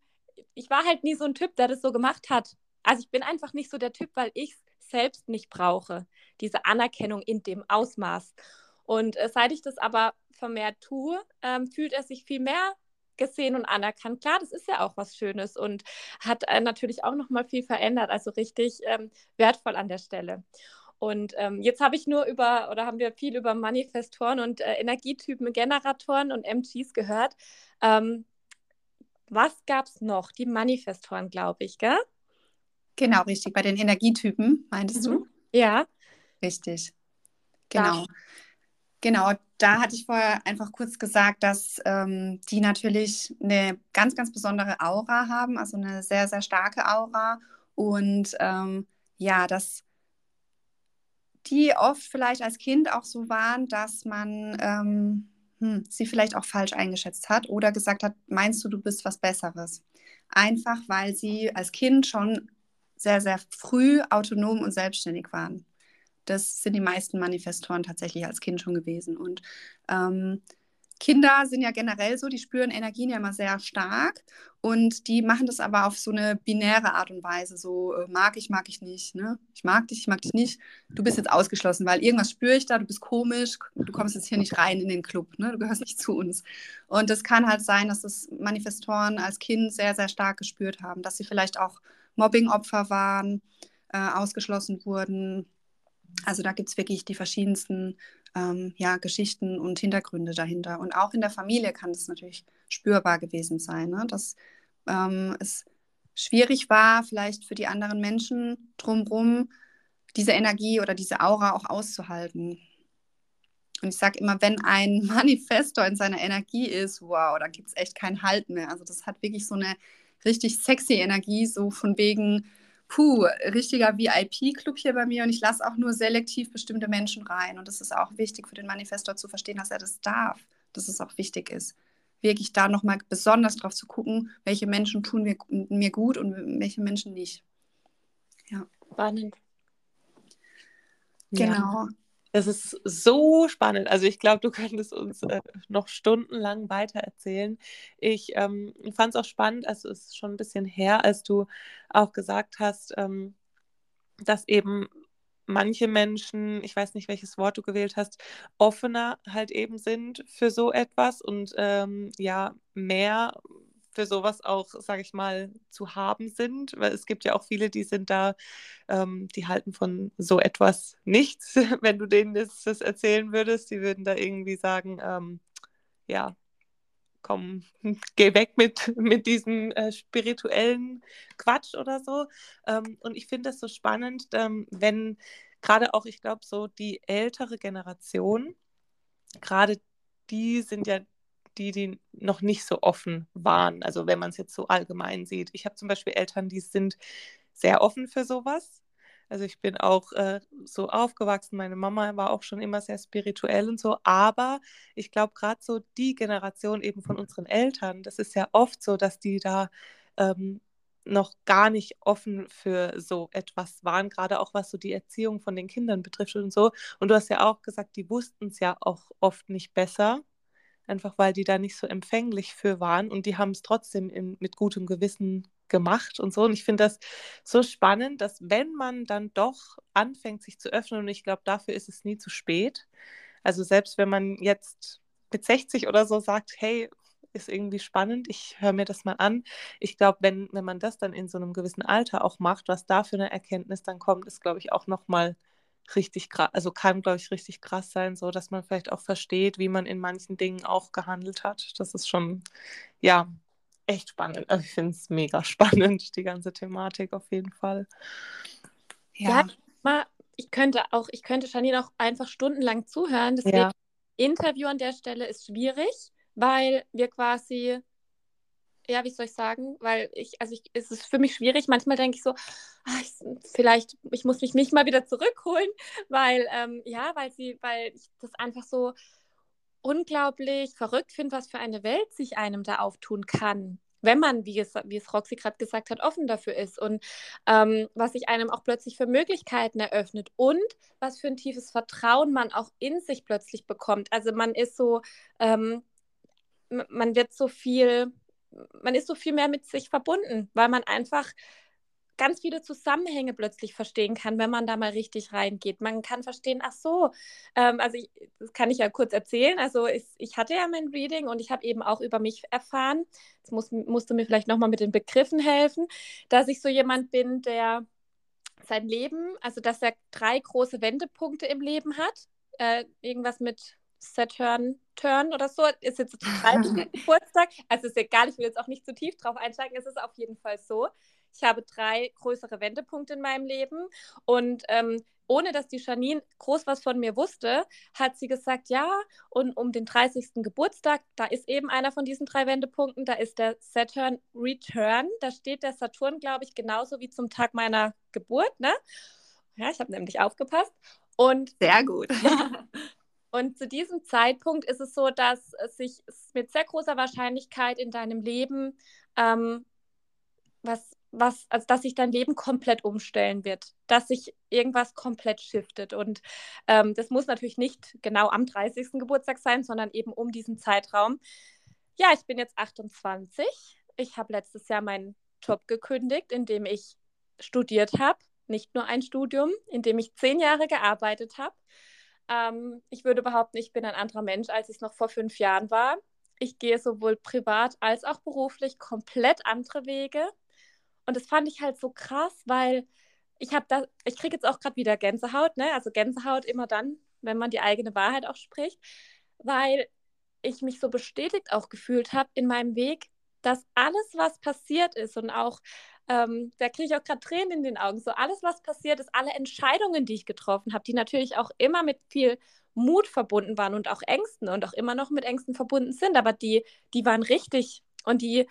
ich war halt nie so ein Typ, der das so gemacht hat. Also ich bin einfach nicht so der Typ, weil ich es selbst nicht brauche, diese Anerkennung in dem Ausmaß. Und äh, seit ich das aber vermehrt tue, ähm, fühlt er sich viel mehr gesehen und anerkannt. Klar, das ist ja auch was Schönes und hat äh, natürlich auch noch mal viel verändert, also richtig ähm, wertvoll an der Stelle. Und ähm, jetzt habe ich nur über, oder haben wir viel über Manifestoren und äh, Energietypen, Generatoren und MGs gehört. Ähm, was gab es noch? Die Manifestoren, glaube ich, gell? Genau, richtig. Bei den Energietypen, meintest mhm. du? Ja. Richtig. Genau. Da. Genau, da hatte ich vorher einfach kurz gesagt, dass ähm, die natürlich eine ganz, ganz besondere Aura haben, also eine sehr, sehr starke Aura. Und ähm, ja, dass die oft vielleicht als Kind auch so waren, dass man ähm, hm, sie vielleicht auch falsch eingeschätzt hat oder gesagt hat, meinst du, du bist was Besseres? Einfach weil sie als Kind schon sehr, sehr früh autonom und selbstständig waren. Das sind die meisten Manifestoren tatsächlich als Kind schon gewesen. Und ähm, Kinder sind ja generell so, die spüren Energien ja immer sehr stark und die machen das aber auf so eine binäre Art und Weise. So äh, mag ich, mag ich nicht. Ne? Ich mag dich, ich mag dich nicht. Du bist jetzt ausgeschlossen, weil irgendwas spüre ich da, du bist komisch, du kommst jetzt hier nicht rein in den Club, ne? du gehörst nicht zu uns. Und das kann halt sein, dass das Manifestoren als Kind sehr, sehr stark gespürt haben, dass sie vielleicht auch Mobbingopfer waren, äh, ausgeschlossen wurden, also da gibt es wirklich die verschiedensten ähm, ja, Geschichten und Hintergründe dahinter. Und auch in der Familie kann das natürlich spürbar gewesen sein, ne? dass ähm, es schwierig war, vielleicht für die anderen Menschen drumherum diese Energie oder diese Aura auch auszuhalten. Und ich sage immer, wenn ein <laughs> Manifestor in seiner Energie ist, wow, da gibt es echt keinen Halt mehr. Also das hat wirklich so eine richtig sexy Energie, so von wegen, puh, richtiger VIP-Club hier bei mir und ich lasse auch nur selektiv bestimmte Menschen rein. Und es ist auch wichtig für den Manifestor zu verstehen, dass er das darf, dass es auch wichtig ist. Wirklich da nochmal besonders drauf zu gucken, welche Menschen tun mir, mir gut und welche Menschen nicht. Ja. Spannend. Genau. Ja. Das ist so spannend. Also ich glaube, du könntest uns äh, noch stundenlang weiter erzählen. Ich ähm, fand es auch spannend, also es ist schon ein bisschen her, als du auch gesagt hast, ähm, dass eben manche Menschen, ich weiß nicht, welches Wort du gewählt hast, offener halt eben sind für so etwas und ähm, ja, mehr für sowas auch, sage ich mal, zu haben sind, weil es gibt ja auch viele, die sind da, ähm, die halten von so etwas nichts, <laughs> wenn du denen das, das erzählen würdest, die würden da irgendwie sagen, ähm, ja, komm, <laughs> geh weg mit, mit diesem äh, spirituellen Quatsch oder so. Ähm, und ich finde das so spannend, ähm, wenn gerade auch, ich glaube, so die ältere Generation, gerade die sind ja die, die noch nicht so offen waren. Also wenn man es jetzt so allgemein sieht. Ich habe zum Beispiel Eltern, die sind sehr offen für sowas. Also ich bin auch äh, so aufgewachsen, meine Mama war auch schon immer sehr spirituell und so, aber ich glaube gerade so die Generation eben von unseren Eltern, das ist ja oft so, dass die da ähm, noch gar nicht offen für so etwas waren, gerade auch was so die Erziehung von den Kindern betrifft und so. Und du hast ja auch gesagt, die wussten es ja auch oft nicht besser einfach weil die da nicht so empfänglich für waren und die haben es trotzdem in, mit gutem Gewissen gemacht und so. Und ich finde das so spannend, dass wenn man dann doch anfängt, sich zu öffnen, und ich glaube, dafür ist es nie zu spät. Also selbst wenn man jetzt mit 60 oder so sagt, hey, ist irgendwie spannend, ich höre mir das mal an. Ich glaube, wenn, wenn man das dann in so einem gewissen Alter auch macht, was da für eine Erkenntnis dann kommt, ist, glaube ich, auch nochmal richtig krass, also kann, glaube ich, richtig krass sein, so dass man vielleicht auch versteht, wie man in manchen Dingen auch gehandelt hat. Das ist schon, ja, echt spannend. Also ich finde es mega <laughs> spannend, die ganze Thematik auf jeden Fall. Ja, ja ich könnte auch, ich könnte Janine auch einfach stundenlang zuhören. Deswegen ja. Interview an der Stelle ist schwierig, weil wir quasi ja, wie soll ich sagen? Weil ich, also ich, es ist für mich schwierig. Manchmal denke ich so, ach, ich, vielleicht, ich muss mich nicht mal wieder zurückholen, weil, ähm, ja, weil sie, weil ich das einfach so unglaublich verrückt finde, was für eine Welt sich einem da auftun kann wenn man, wie es, wie es Roxy gerade gesagt hat, offen dafür ist und ähm, was sich einem auch plötzlich für Möglichkeiten eröffnet und was für ein tiefes Vertrauen man auch in sich plötzlich bekommt. Also man ist so, ähm, man wird so viel, man ist so viel mehr mit sich verbunden, weil man einfach ganz viele Zusammenhänge plötzlich verstehen kann, wenn man da mal richtig reingeht. Man kann verstehen, ach so, ähm, also ich, das kann ich ja kurz erzählen. Also ich, ich hatte ja mein Reading und ich habe eben auch über mich erfahren, jetzt muss, musst du mir vielleicht nochmal mit den Begriffen helfen, dass ich so jemand bin, der sein Leben, also dass er drei große Wendepunkte im Leben hat. Äh, irgendwas mit Saturn Turn oder so, ist jetzt total <laughs> Geburtstag. Also ist egal, ich will jetzt auch nicht zu tief drauf einsteigen, es ist auf jeden Fall so. Ich habe drei größere Wendepunkte in meinem Leben und ähm, ohne dass die Janine groß was von mir wusste, hat sie gesagt, ja, und um den 30. Geburtstag, da ist eben einer von diesen drei Wendepunkten, da ist der Saturn Return, da steht der Saturn, glaube ich, genauso wie zum Tag meiner Geburt, ne? Ja, ich habe nämlich aufgepasst. Und sehr gut. <laughs> Und zu diesem Zeitpunkt ist es so, dass es sich mit sehr großer Wahrscheinlichkeit in deinem Leben ähm, was was, also dass sich dein Leben komplett umstellen wird, dass sich irgendwas komplett shiftet. Und ähm, das muss natürlich nicht genau am 30. Geburtstag sein, sondern eben um diesen Zeitraum. Ja, ich bin jetzt 28. Ich habe letztes Jahr meinen Job gekündigt, in dem ich studiert habe. Nicht nur ein Studium, in dem ich zehn Jahre gearbeitet habe. Ähm, ich würde behaupten, ich bin ein anderer Mensch, als ich es noch vor fünf Jahren war. Ich gehe sowohl privat als auch beruflich komplett andere Wege. Und das fand ich halt so krass, weil ich habe da, ich kriege jetzt auch gerade wieder Gänsehaut, ne? Also Gänsehaut immer dann, wenn man die eigene Wahrheit auch spricht, weil ich mich so bestätigt auch gefühlt habe in meinem Weg, dass alles, was passiert ist und auch, ähm, da kriege ich auch gerade Tränen in den Augen, so alles, was passiert ist, alle Entscheidungen, die ich getroffen habe, die natürlich auch immer mit viel Mut verbunden waren und auch Ängsten und auch immer noch mit Ängsten verbunden sind, aber die, die waren richtig und die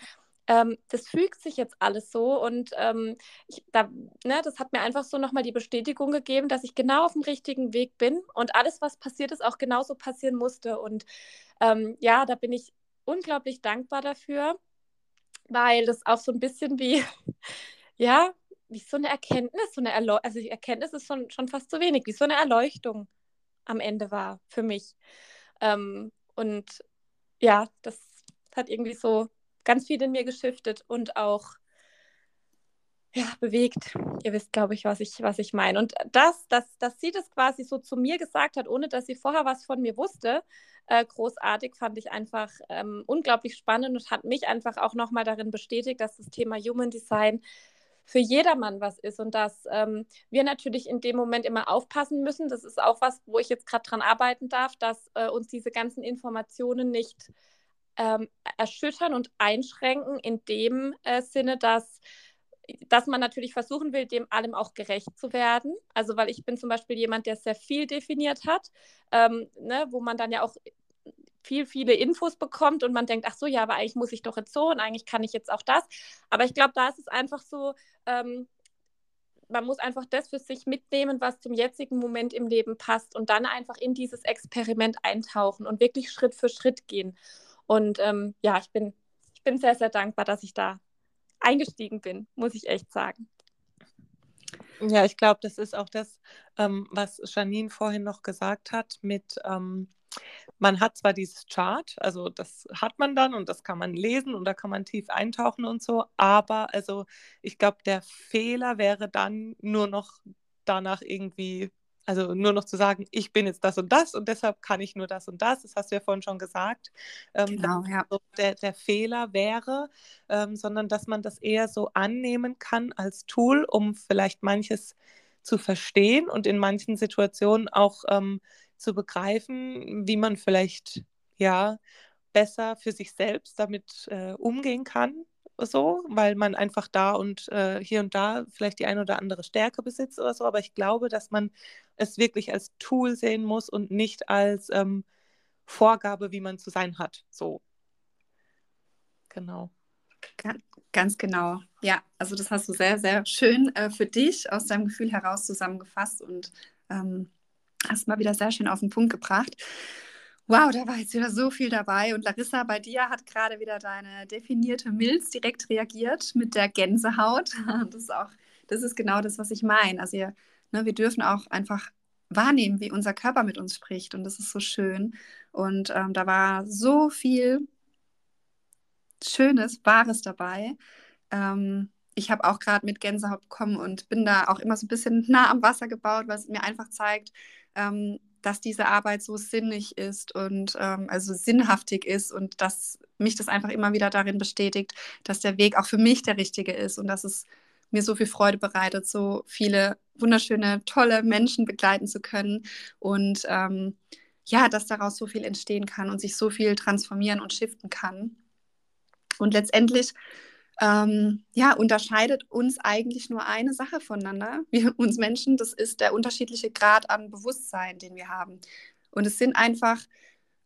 ähm, das fügt sich jetzt alles so und ähm, ich, da, ne, das hat mir einfach so nochmal die Bestätigung gegeben, dass ich genau auf dem richtigen Weg bin und alles, was passiert ist, auch genauso passieren musste. Und ähm, ja, da bin ich unglaublich dankbar dafür, weil das auch so ein bisschen wie, <laughs> ja, wie so eine Erkenntnis, so eine Erleu also die Erkenntnis ist schon, schon fast zu wenig, wie so eine Erleuchtung am Ende war für mich. Ähm, und ja, das hat irgendwie so ganz viel in mir geschiftet und auch ja, bewegt. Ihr wisst, glaube ich, was ich, was ich meine. Und das, dass, dass sie das quasi so zu mir gesagt hat, ohne dass sie vorher was von mir wusste, äh, großartig, fand ich einfach ähm, unglaublich spannend und hat mich einfach auch nochmal darin bestätigt, dass das Thema Human Design für jedermann was ist und dass ähm, wir natürlich in dem Moment immer aufpassen müssen. Das ist auch was, wo ich jetzt gerade dran arbeiten darf, dass äh, uns diese ganzen Informationen nicht ähm, erschüttern und einschränken in dem äh, Sinne, dass dass man natürlich versuchen will, dem allem auch gerecht zu werden. Also, weil ich bin zum Beispiel jemand, der sehr viel definiert hat, ähm, ne, wo man dann ja auch viel, viele Infos bekommt und man denkt, ach so, ja, aber eigentlich muss ich doch jetzt so und eigentlich kann ich jetzt auch das. Aber ich glaube, da ist es einfach so, ähm, man muss einfach das für sich mitnehmen, was zum jetzigen Moment im Leben passt und dann einfach in dieses Experiment eintauchen und wirklich Schritt für Schritt gehen. Und ähm, ja, ich bin, ich bin sehr, sehr dankbar, dass ich da eingestiegen bin, muss ich echt sagen. Ja, ich glaube, das ist auch das, ähm, was Janine vorhin noch gesagt hat, mit, ähm, man hat zwar dieses Chart, also das hat man dann und das kann man lesen und da kann man tief eintauchen und so, aber also ich glaube, der Fehler wäre dann nur noch danach irgendwie, also nur noch zu sagen, ich bin jetzt das und das und deshalb kann ich nur das und das, das hast du ja vorhin schon gesagt, ähm, genau, ja. so der, der Fehler wäre, ähm, sondern dass man das eher so annehmen kann als Tool, um vielleicht manches zu verstehen und in manchen Situationen auch ähm, zu begreifen, wie man vielleicht ja besser für sich selbst damit äh, umgehen kann, so, weil man einfach da und äh, hier und da vielleicht die eine oder andere Stärke besitzt oder so. Aber ich glaube, dass man es wirklich als Tool sehen muss und nicht als ähm, Vorgabe, wie man zu sein hat. So. Genau. Ganz genau. Ja, also das hast du sehr, sehr schön äh, für dich aus deinem Gefühl heraus zusammengefasst und ähm, hast mal wieder sehr schön auf den Punkt gebracht. Wow, da war jetzt wieder so viel dabei. Und Larissa, bei dir hat gerade wieder deine definierte Milz direkt reagiert mit der Gänsehaut. <laughs> Das ist auch, das ist genau das, was ich meine. Also ihr, ne, wir dürfen auch einfach wahrnehmen, wie unser Körper mit uns spricht. Und das ist so schön. Und ähm, da war so viel Schönes, Wahres dabei. Ähm, ich habe auch gerade mit Gänsehaut bekommen und bin da auch immer so ein bisschen nah am Wasser gebaut, es mir einfach zeigt, ähm, dass diese Arbeit so sinnig ist und ähm, also sinnhaftig ist und dass mich das einfach immer wieder darin bestätigt, dass der Weg auch für mich der richtige ist und dass es mir so viel Freude bereitet, so viele wunderschöne, tolle Menschen begleiten zu können und ähm, ja, dass daraus so viel entstehen kann und sich so viel transformieren und shiften kann. Und letztendlich ähm, ja, unterscheidet uns eigentlich nur eine Sache voneinander, wir uns Menschen, das ist der unterschiedliche Grad an Bewusstsein, den wir haben. Und es sind einfach,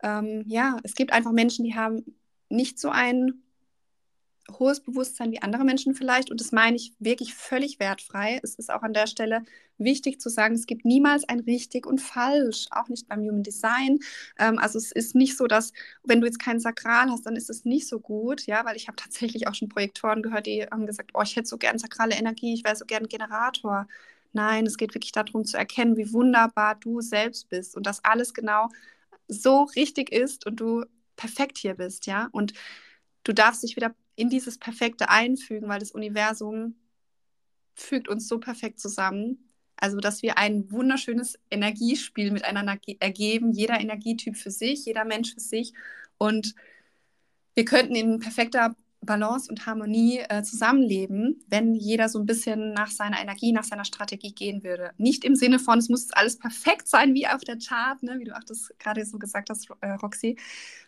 ähm, ja, es gibt einfach Menschen, die haben nicht so ein hohes Bewusstsein wie andere Menschen vielleicht. Und das meine ich wirklich völlig wertfrei. Es ist auch an der Stelle wichtig zu sagen, es gibt niemals ein richtig und falsch, auch nicht beim Human Design. Ähm, also es ist nicht so, dass, wenn du jetzt kein Sakral hast, dann ist es nicht so gut, ja, weil ich habe tatsächlich auch schon Projektoren gehört, die haben gesagt, oh, ich hätte so gern sakrale Energie, ich wäre so gern Generator. Nein, es geht wirklich darum zu erkennen, wie wunderbar du selbst bist und dass alles genau so richtig ist und du perfekt hier bist, ja. Und du darfst dich wieder in dieses Perfekte einfügen, weil das Universum fügt uns so perfekt zusammen. Also, dass wir ein wunderschönes Energiespiel miteinander ergeben, jeder Energietyp für sich, jeder Mensch für sich. Und wir könnten in perfekter Balance und Harmonie äh, zusammenleben, wenn jeder so ein bisschen nach seiner Energie, nach seiner Strategie gehen würde. Nicht im Sinne von, es muss alles perfekt sein wie auf der Chart, ne, wie du auch das gerade so gesagt hast, äh, Roxy,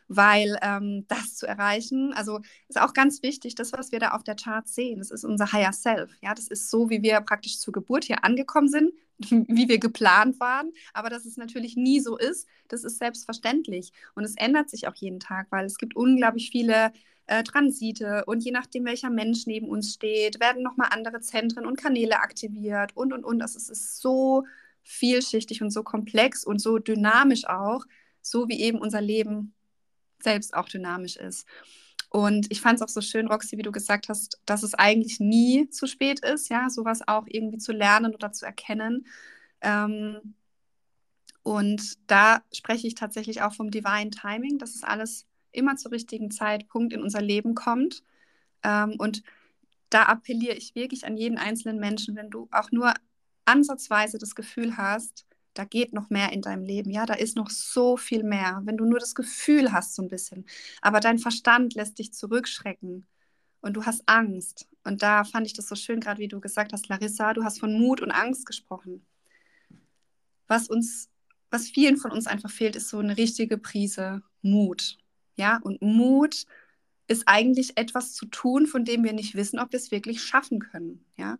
weil ähm, das zu erreichen, also ist auch ganz wichtig, das, was wir da auf der Chart sehen, das ist unser Higher Self. Ja, das ist so, wie wir praktisch zur Geburt hier angekommen sind, <laughs> wie wir geplant waren. Aber dass es natürlich nie so ist, das ist selbstverständlich. Und es ändert sich auch jeden Tag, weil es gibt unglaublich viele äh, Transite und je nachdem, welcher Mensch neben uns steht, werden nochmal andere Zentren und Kanäle aktiviert und und und. Das ist, ist so vielschichtig und so komplex und so dynamisch auch, so wie eben unser Leben selbst auch dynamisch ist. Und ich fand es auch so schön, Roxy, wie du gesagt hast, dass es eigentlich nie zu spät ist, ja, sowas auch irgendwie zu lernen oder zu erkennen. Ähm, und da spreche ich tatsächlich auch vom Divine Timing, dass es alles immer zur richtigen Zeitpunkt in unser Leben kommt. Ähm, und da appelliere ich wirklich an jeden einzelnen Menschen, wenn du auch nur ansatzweise das Gefühl hast, da geht noch mehr in deinem Leben. Ja, da ist noch so viel mehr. Wenn du nur das Gefühl hast, so ein bisschen. Aber dein Verstand lässt dich zurückschrecken und du hast Angst. Und da fand ich das so schön, gerade wie du gesagt hast, Larissa, du hast von Mut und Angst gesprochen. Was uns, was vielen von uns einfach fehlt, ist so eine richtige Prise Mut. Ja, und Mut ist eigentlich etwas zu tun, von dem wir nicht wissen, ob wir es wirklich schaffen können. Ja,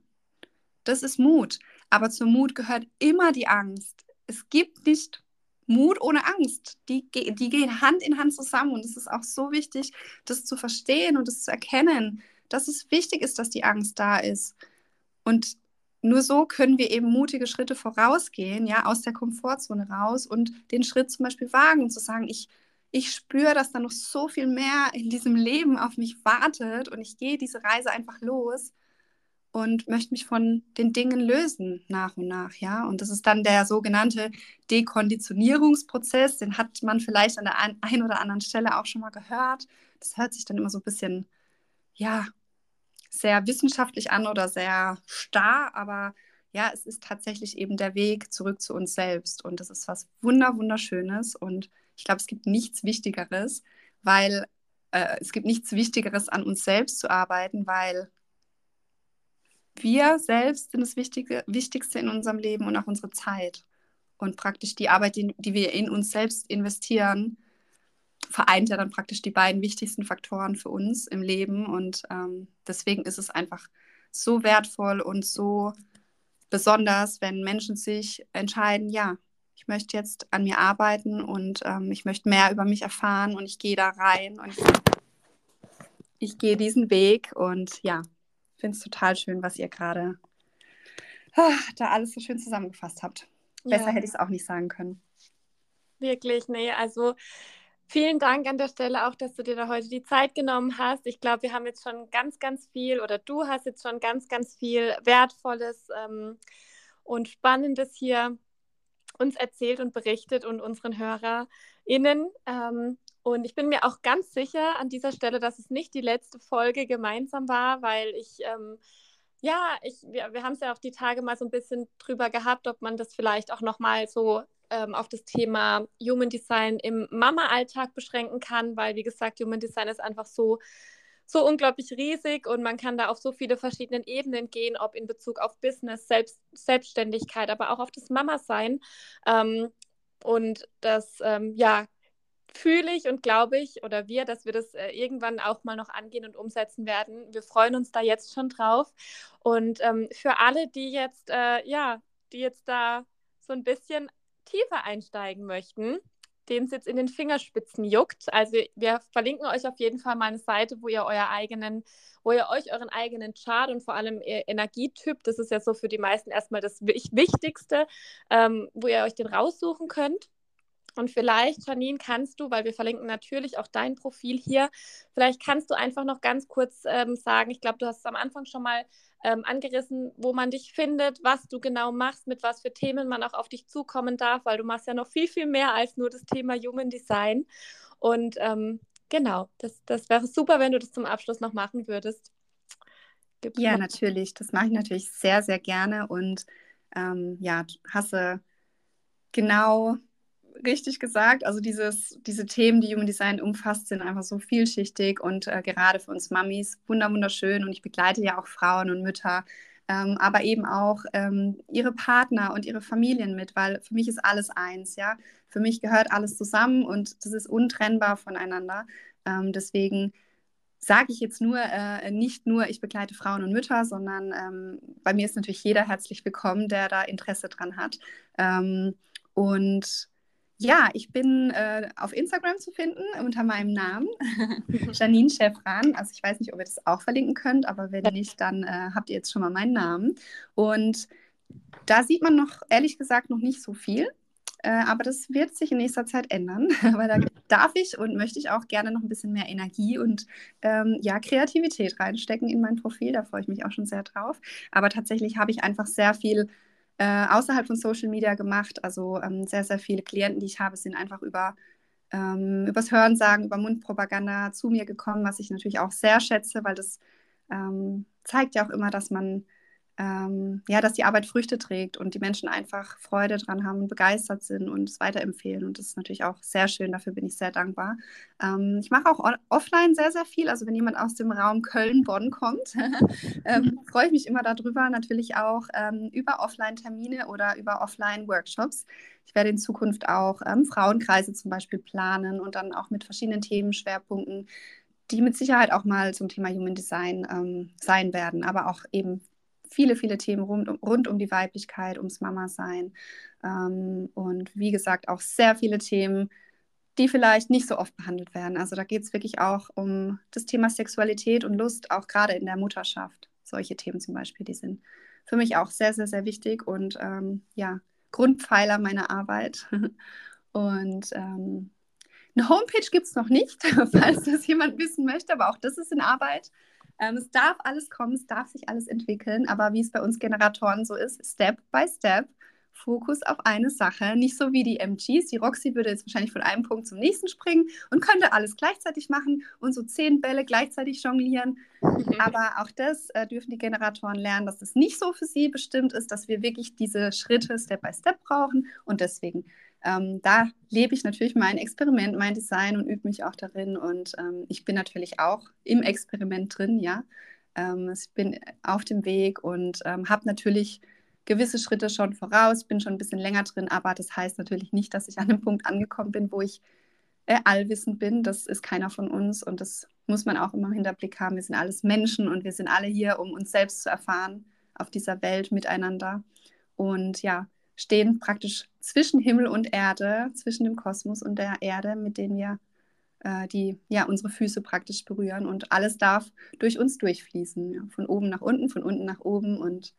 das ist Mut. Aber zum Mut gehört immer die Angst. Es gibt nicht Mut ohne Angst. Die, die gehen Hand in Hand zusammen. Und es ist auch so wichtig, das zu verstehen und das zu erkennen, dass es wichtig ist, dass die Angst da ist. Und nur so können wir eben mutige Schritte vorausgehen, ja, aus der Komfortzone raus und den Schritt zum Beispiel wagen und zu sagen, ich, ich spüre, dass da noch so viel mehr in diesem Leben auf mich wartet und ich gehe diese Reise einfach los und möchte mich von den Dingen lösen nach und nach, ja. Und das ist dann der sogenannte Dekonditionierungsprozess. Den hat man vielleicht an der einen oder anderen Stelle auch schon mal gehört. Das hört sich dann immer so ein bisschen, ja, sehr wissenschaftlich an oder sehr starr, aber ja, es ist tatsächlich eben der Weg zurück zu uns selbst. Und das ist was Wunder, Wunderschönes. Und ich glaube, es gibt nichts Wichtigeres, weil äh, es gibt nichts Wichtigeres, an uns selbst zu arbeiten, weil wir selbst sind das Wichtige, Wichtigste in unserem Leben und auch unsere Zeit. Und praktisch die Arbeit, die, die wir in uns selbst investieren, vereint ja dann praktisch die beiden wichtigsten Faktoren für uns im Leben. Und ähm, deswegen ist es einfach so wertvoll und so besonders, wenn Menschen sich entscheiden, ja, ich möchte jetzt an mir arbeiten und ähm, ich möchte mehr über mich erfahren und ich gehe da rein und ich, ich gehe diesen Weg und ja, finde es total schön, was ihr gerade ah, da alles so schön zusammengefasst habt. Besser ja. hätte ich es auch nicht sagen können. Wirklich, nee, also vielen Dank an der Stelle auch, dass du dir da heute die Zeit genommen hast. Ich glaube, wir haben jetzt schon ganz, ganz viel oder du hast jetzt schon ganz, ganz viel Wertvolles ähm, und Spannendes hier uns erzählt und berichtet und unseren HörerInnen. Ähm, und ich bin mir auch ganz sicher an dieser Stelle, dass es nicht die letzte Folge gemeinsam war, weil ich, ähm, ja, ich, wir, wir haben es ja auch die Tage mal so ein bisschen drüber gehabt, ob man das vielleicht auch nochmal so ähm, auf das Thema Human Design im Mama-Alltag beschränken kann, weil, wie gesagt, Human Design ist einfach so so unglaublich riesig und man kann da auf so viele verschiedene Ebenen gehen, ob in Bezug auf Business, Selbst, Selbstständigkeit, aber auch auf das Mama-Sein. Ähm, und das, ähm, ja, fühle ich und glaube ich oder wir, dass wir das äh, irgendwann auch mal noch angehen und umsetzen werden. Wir freuen uns da jetzt schon drauf. Und ähm, für alle, die jetzt, äh, ja, die jetzt da so ein bisschen tiefer einsteigen möchten, dem es jetzt in den Fingerspitzen juckt. Also wir verlinken euch auf jeden Fall mal eine Seite, wo ihr euer eigenen, wo ihr euch euren eigenen Chart und vor allem ihr Energietyp, das ist ja so für die meisten erstmal das Wichtigste, ähm, wo ihr euch den raussuchen könnt. Und vielleicht, Janine, kannst du, weil wir verlinken natürlich auch dein Profil hier, vielleicht kannst du einfach noch ganz kurz ähm, sagen, ich glaube, du hast es am Anfang schon mal ähm, angerissen, wo man dich findet, was du genau machst, mit was für Themen man auch auf dich zukommen darf, weil du machst ja noch viel, viel mehr als nur das Thema Human Design. Und ähm, genau, das, das wäre super, wenn du das zum Abschluss noch machen würdest. Gibt's ja, noch? natürlich. Das mache ich natürlich sehr, sehr gerne. Und ähm, ja, hasse genau richtig gesagt. Also dieses, diese Themen, die Human Design umfasst, sind einfach so vielschichtig und äh, gerade für uns Mamis wunderschön. Und ich begleite ja auch Frauen und Mütter, ähm, aber eben auch ähm, ihre Partner und ihre Familien mit, weil für mich ist alles eins, ja. Für mich gehört alles zusammen und das ist untrennbar voneinander. Ähm, deswegen sage ich jetzt nur, äh, nicht nur, ich begleite Frauen und Mütter, sondern ähm, bei mir ist natürlich jeder herzlich willkommen, der da Interesse dran hat. Ähm, und ja, ich bin äh, auf Instagram zu finden unter meinem Namen, <laughs> Janine Chefran. Also ich weiß nicht, ob ihr das auch verlinken könnt, aber wenn nicht, dann äh, habt ihr jetzt schon mal meinen Namen. Und da sieht man noch, ehrlich gesagt, noch nicht so viel. Äh, aber das wird sich in nächster Zeit ändern, <laughs> weil da darf ich und möchte ich auch gerne noch ein bisschen mehr Energie und ähm, ja, Kreativität reinstecken in mein Profil. Da freue ich mich auch schon sehr drauf. Aber tatsächlich habe ich einfach sehr viel äh, außerhalb von Social Media gemacht. Also ähm, sehr, sehr viele Klienten, die ich habe, sind einfach über ähm, übers Hörensagen, über Mundpropaganda zu mir gekommen, was ich natürlich auch sehr schätze, weil das ähm, zeigt ja auch immer, dass man ähm, ja, dass die Arbeit Früchte trägt und die Menschen einfach Freude dran haben und begeistert sind und es weiterempfehlen. Und das ist natürlich auch sehr schön, dafür bin ich sehr dankbar. Ähm, ich mache auch offline sehr, sehr viel. Also wenn jemand aus dem Raum Köln-Bonn kommt, <laughs> ähm, freue ich mich immer darüber. Natürlich auch ähm, über Offline-Termine oder über Offline-Workshops. Ich werde in Zukunft auch ähm, Frauenkreise zum Beispiel planen und dann auch mit verschiedenen Themenschwerpunkten die mit Sicherheit auch mal zum Thema Human Design ähm, sein werden, aber auch eben viele, viele Themen rund, rund um die Weiblichkeit, ums Mama-Sein. Ähm, und wie gesagt, auch sehr viele Themen, die vielleicht nicht so oft behandelt werden. Also da geht es wirklich auch um das Thema Sexualität und Lust, auch gerade in der Mutterschaft. Solche Themen zum Beispiel, die sind für mich auch sehr, sehr, sehr wichtig und ähm, ja, Grundpfeiler meiner Arbeit. <laughs> und ähm, eine Homepage gibt es noch nicht, <laughs> falls das jemand wissen möchte, aber auch das ist in Arbeit. Ähm, es darf alles kommen, es darf sich alles entwickeln, aber wie es bei uns Generatoren so ist, Step by Step. Fokus auf eine Sache, nicht so wie die MGs. Die Roxy würde jetzt wahrscheinlich von einem Punkt zum nächsten springen und könnte alles gleichzeitig machen und so zehn Bälle gleichzeitig jonglieren. Aber auch das äh, dürfen die Generatoren lernen, dass es nicht so für sie bestimmt ist, dass wir wirklich diese Schritte Step by Step brauchen. Und deswegen ähm, da lebe ich natürlich mein Experiment, mein Design und übe mich auch darin. Und ähm, ich bin natürlich auch im Experiment drin, ja. Ähm, ich bin auf dem Weg und ähm, habe natürlich gewisse Schritte schon voraus, bin schon ein bisschen länger drin, aber das heißt natürlich nicht, dass ich an einem Punkt angekommen bin, wo ich äh, allwissend bin. Das ist keiner von uns und das muss man auch immer im Hinterblick haben. Wir sind alles Menschen und wir sind alle hier, um uns selbst zu erfahren auf dieser Welt miteinander. Und ja, stehen praktisch zwischen Himmel und Erde, zwischen dem Kosmos und der Erde, mit denen wir äh, die ja unsere Füße praktisch berühren und alles darf durch uns durchfließen, ja, von oben nach unten, von unten nach oben und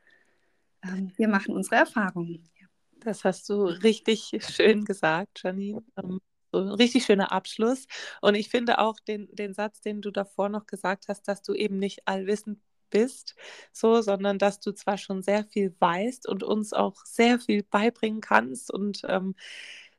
ähm, wir machen unsere Erfahrungen. Das hast du richtig schön gesagt, Janine. Ähm, so ein richtig schöner Abschluss. Und ich finde auch den, den Satz, den du davor noch gesagt hast, dass du eben nicht allwissend bist, so, sondern dass du zwar schon sehr viel weißt und uns auch sehr viel beibringen kannst und ähm,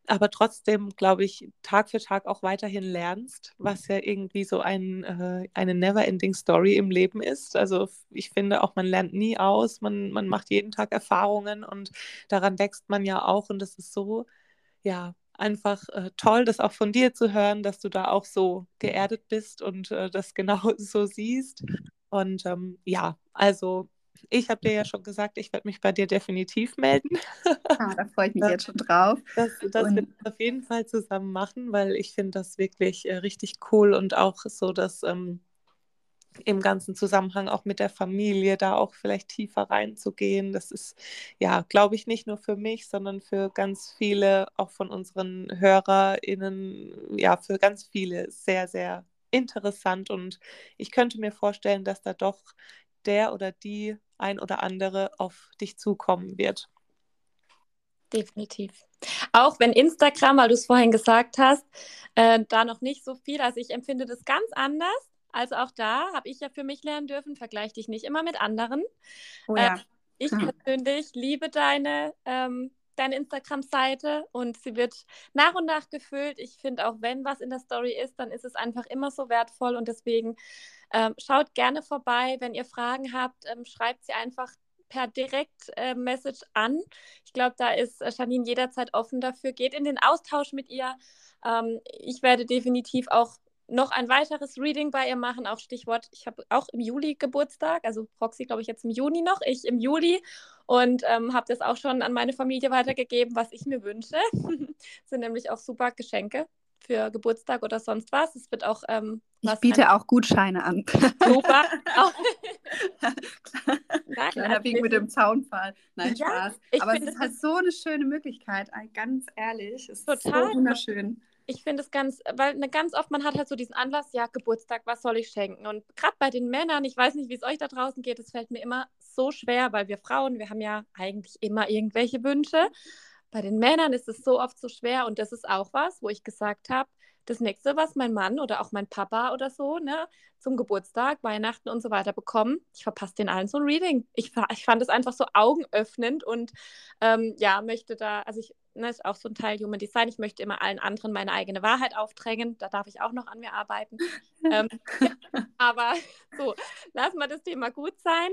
aber trotzdem, glaube ich, Tag für Tag auch weiterhin lernst, was ja irgendwie so ein, äh, eine never-ending Story im Leben ist. Also ich finde auch, man lernt nie aus, man, man macht jeden Tag Erfahrungen und daran wächst man ja auch und das ist so, ja, einfach äh, toll, das auch von dir zu hören, dass du da auch so geerdet bist und äh, das genau <laughs> so siehst. Und ähm, ja, also ich habe dir ja schon gesagt, ich werde mich bei dir definitiv melden. Ah, da freue ich mich jetzt schon drauf. <laughs> Das, das wird wir auf jeden Fall zusammen machen, weil ich finde das wirklich äh, richtig cool und auch so, dass ähm, im ganzen Zusammenhang auch mit der Familie da auch vielleicht tiefer reinzugehen. Das ist ja, glaube ich, nicht nur für mich, sondern für ganz viele, auch von unseren HörerInnen, ja, für ganz viele sehr, sehr interessant und ich könnte mir vorstellen, dass da doch der oder die ein oder andere auf dich zukommen wird. Definitiv. Auch wenn Instagram, weil du es vorhin gesagt hast, äh, da noch nicht so viel, also ich empfinde das ganz anders. Also auch da habe ich ja für mich lernen dürfen, vergleiche dich nicht immer mit anderen. Oh ja. äh, ich hm. persönlich liebe deine ähm, deine Instagram-Seite und sie wird nach und nach gefüllt. Ich finde auch, wenn was in der Story ist, dann ist es einfach immer so wertvoll und deswegen ähm, schaut gerne vorbei. Wenn ihr Fragen habt, ähm, schreibt sie einfach per Direkt-Message äh, an. Ich glaube, da ist äh, Janine jederzeit offen dafür. Geht in den Austausch mit ihr. Ähm, ich werde definitiv auch noch ein weiteres Reading bei ihr machen, auch Stichwort, ich habe auch im Juli Geburtstag, also Roxy glaube ich jetzt im Juni noch, ich im Juli und ähm, habe das auch schon an meine Familie weitergegeben, was ich mir wünsche. <laughs> sind nämlich auch super Geschenke für Geburtstag oder sonst was. Es wird auch ähm, ich biete auch Gutscheine an. Super. <laughs> Na, Kleiner Wink mit dem Zaunfall. Nein, ja, Spaß. Aber es ist halt so eine schöne Möglichkeit, ganz ehrlich. Es total. ist so wunderschön ich finde es ganz, weil ne, ganz oft man hat halt so diesen Anlass, ja, Geburtstag, was soll ich schenken? Und gerade bei den Männern, ich weiß nicht, wie es euch da draußen geht, es fällt mir immer so schwer, weil wir Frauen, wir haben ja eigentlich immer irgendwelche Wünsche. Bei den Männern ist es so oft so schwer und das ist auch was, wo ich gesagt habe, das nächste, was mein Mann oder auch mein Papa oder so, ne, zum Geburtstag, Weihnachten und so weiter bekommen, ich verpasse den allen so ein Reading. Ich, ich fand es einfach so augenöffnend und ähm, ja, möchte da, also ich, ne, ist auch so ein Teil Human Design, ich möchte immer allen anderen meine eigene Wahrheit aufdrängen, da darf ich auch noch an mir arbeiten. ähm, <laughs> aber so, lass mal das Thema gut sein.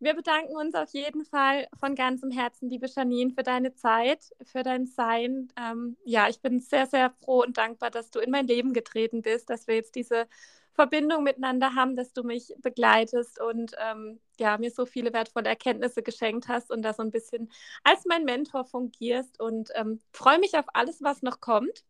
Wir bedanken uns auf jeden Fall von ganzem Herzen, liebe Janine, für deine Zeit, für dein Sein. Ähm, ja, ich bin sehr, sehr froh und dankbar, dass du in mein Leben getreten bist, dass wir jetzt diese Verbindung miteinander haben, dass du mich begleitest und ähm, ja, mir so viele wertvolle Erkenntnisse geschenkt hast und da so ein bisschen als mein Mentor fungierst und ähm, freue mich auf alles, was noch kommt.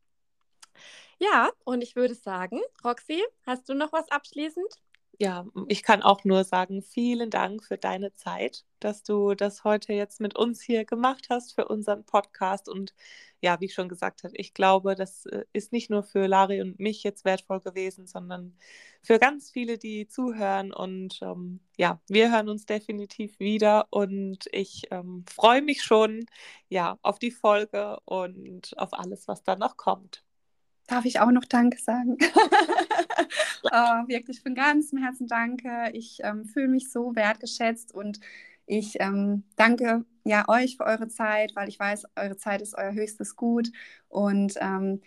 Ja, und ich würde sagen, Roxy, hast du noch was abschließend? Ja, ich kann auch nur sagen, vielen Dank für deine Zeit, dass du das heute jetzt mit uns hier gemacht hast für unseren Podcast. Und ja, wie ich schon gesagt habe, ich glaube, das äh, ist nicht nur für Lari und mich jetzt wertvoll gewesen, sondern für ganz viele, die zuhören. Und ähm, ja, wir hören uns definitiv wieder und ich ähm, freue mich schon ja, auf die Folge und auf alles, was da noch kommt. Darf ich auch noch Danke sagen? <laughs> <laughs> Oh, wirklich von ganzem Herzen danke. Ich ähm, fühle mich so wertgeschätzt und ich ähm, danke ja euch für eure Zeit, weil ich weiß, eure Zeit ist euer höchstes Gut und ähm,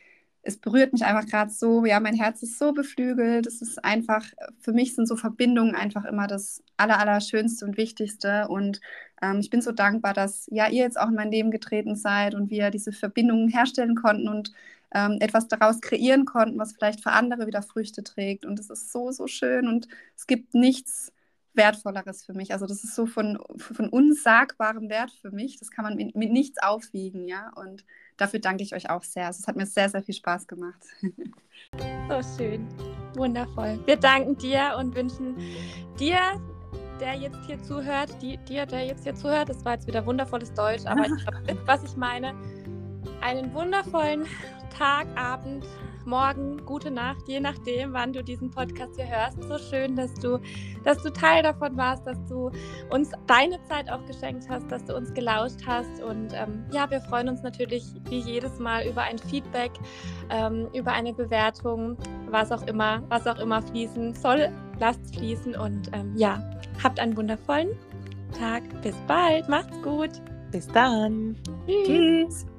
es berührt mich einfach gerade so, ja, mein Herz ist so beflügelt. Es ist einfach, für mich sind so Verbindungen einfach immer das Aller, Allerschönste und Wichtigste. Und ähm, ich bin so dankbar, dass ja ihr jetzt auch in mein Leben getreten seid und wir diese Verbindungen herstellen konnten und ähm, etwas daraus kreieren konnten, was vielleicht für andere wieder Früchte trägt. Und es ist so, so schön und es gibt nichts Wertvolleres für mich. Also das ist so von, von unsagbarem Wert für mich. Das kann man mit, mit nichts aufwiegen, ja. Und dafür danke ich euch auch sehr. Also es hat mir sehr, sehr viel Spaß gemacht. <laughs> So schön. Wundervoll. Wir danken dir und wünschen dir, der jetzt hier zuhört, die, dir, der jetzt hier zuhört, das war jetzt wieder wundervolles Deutsch, aber ich <laughs> glaube, was ich meine, einen wundervollen Tag, Abend, Morgen, gute Nacht, je nachdem, wann du diesen Podcast hier hörst. So schön, dass du, dass du Teil davon warst, dass du uns deine Zeit auch geschenkt hast, dass du uns gelauscht hast. Und ähm, ja, wir freuen uns natürlich wie jedes Mal über ein Feedback, ähm, über eine Bewertung, was auch immer, was auch immer fließen soll. Lasst fließen und ähm, ja, habt einen wundervollen Tag. Bis bald. Macht's gut. Bis dann. Tschüss. Tschüss.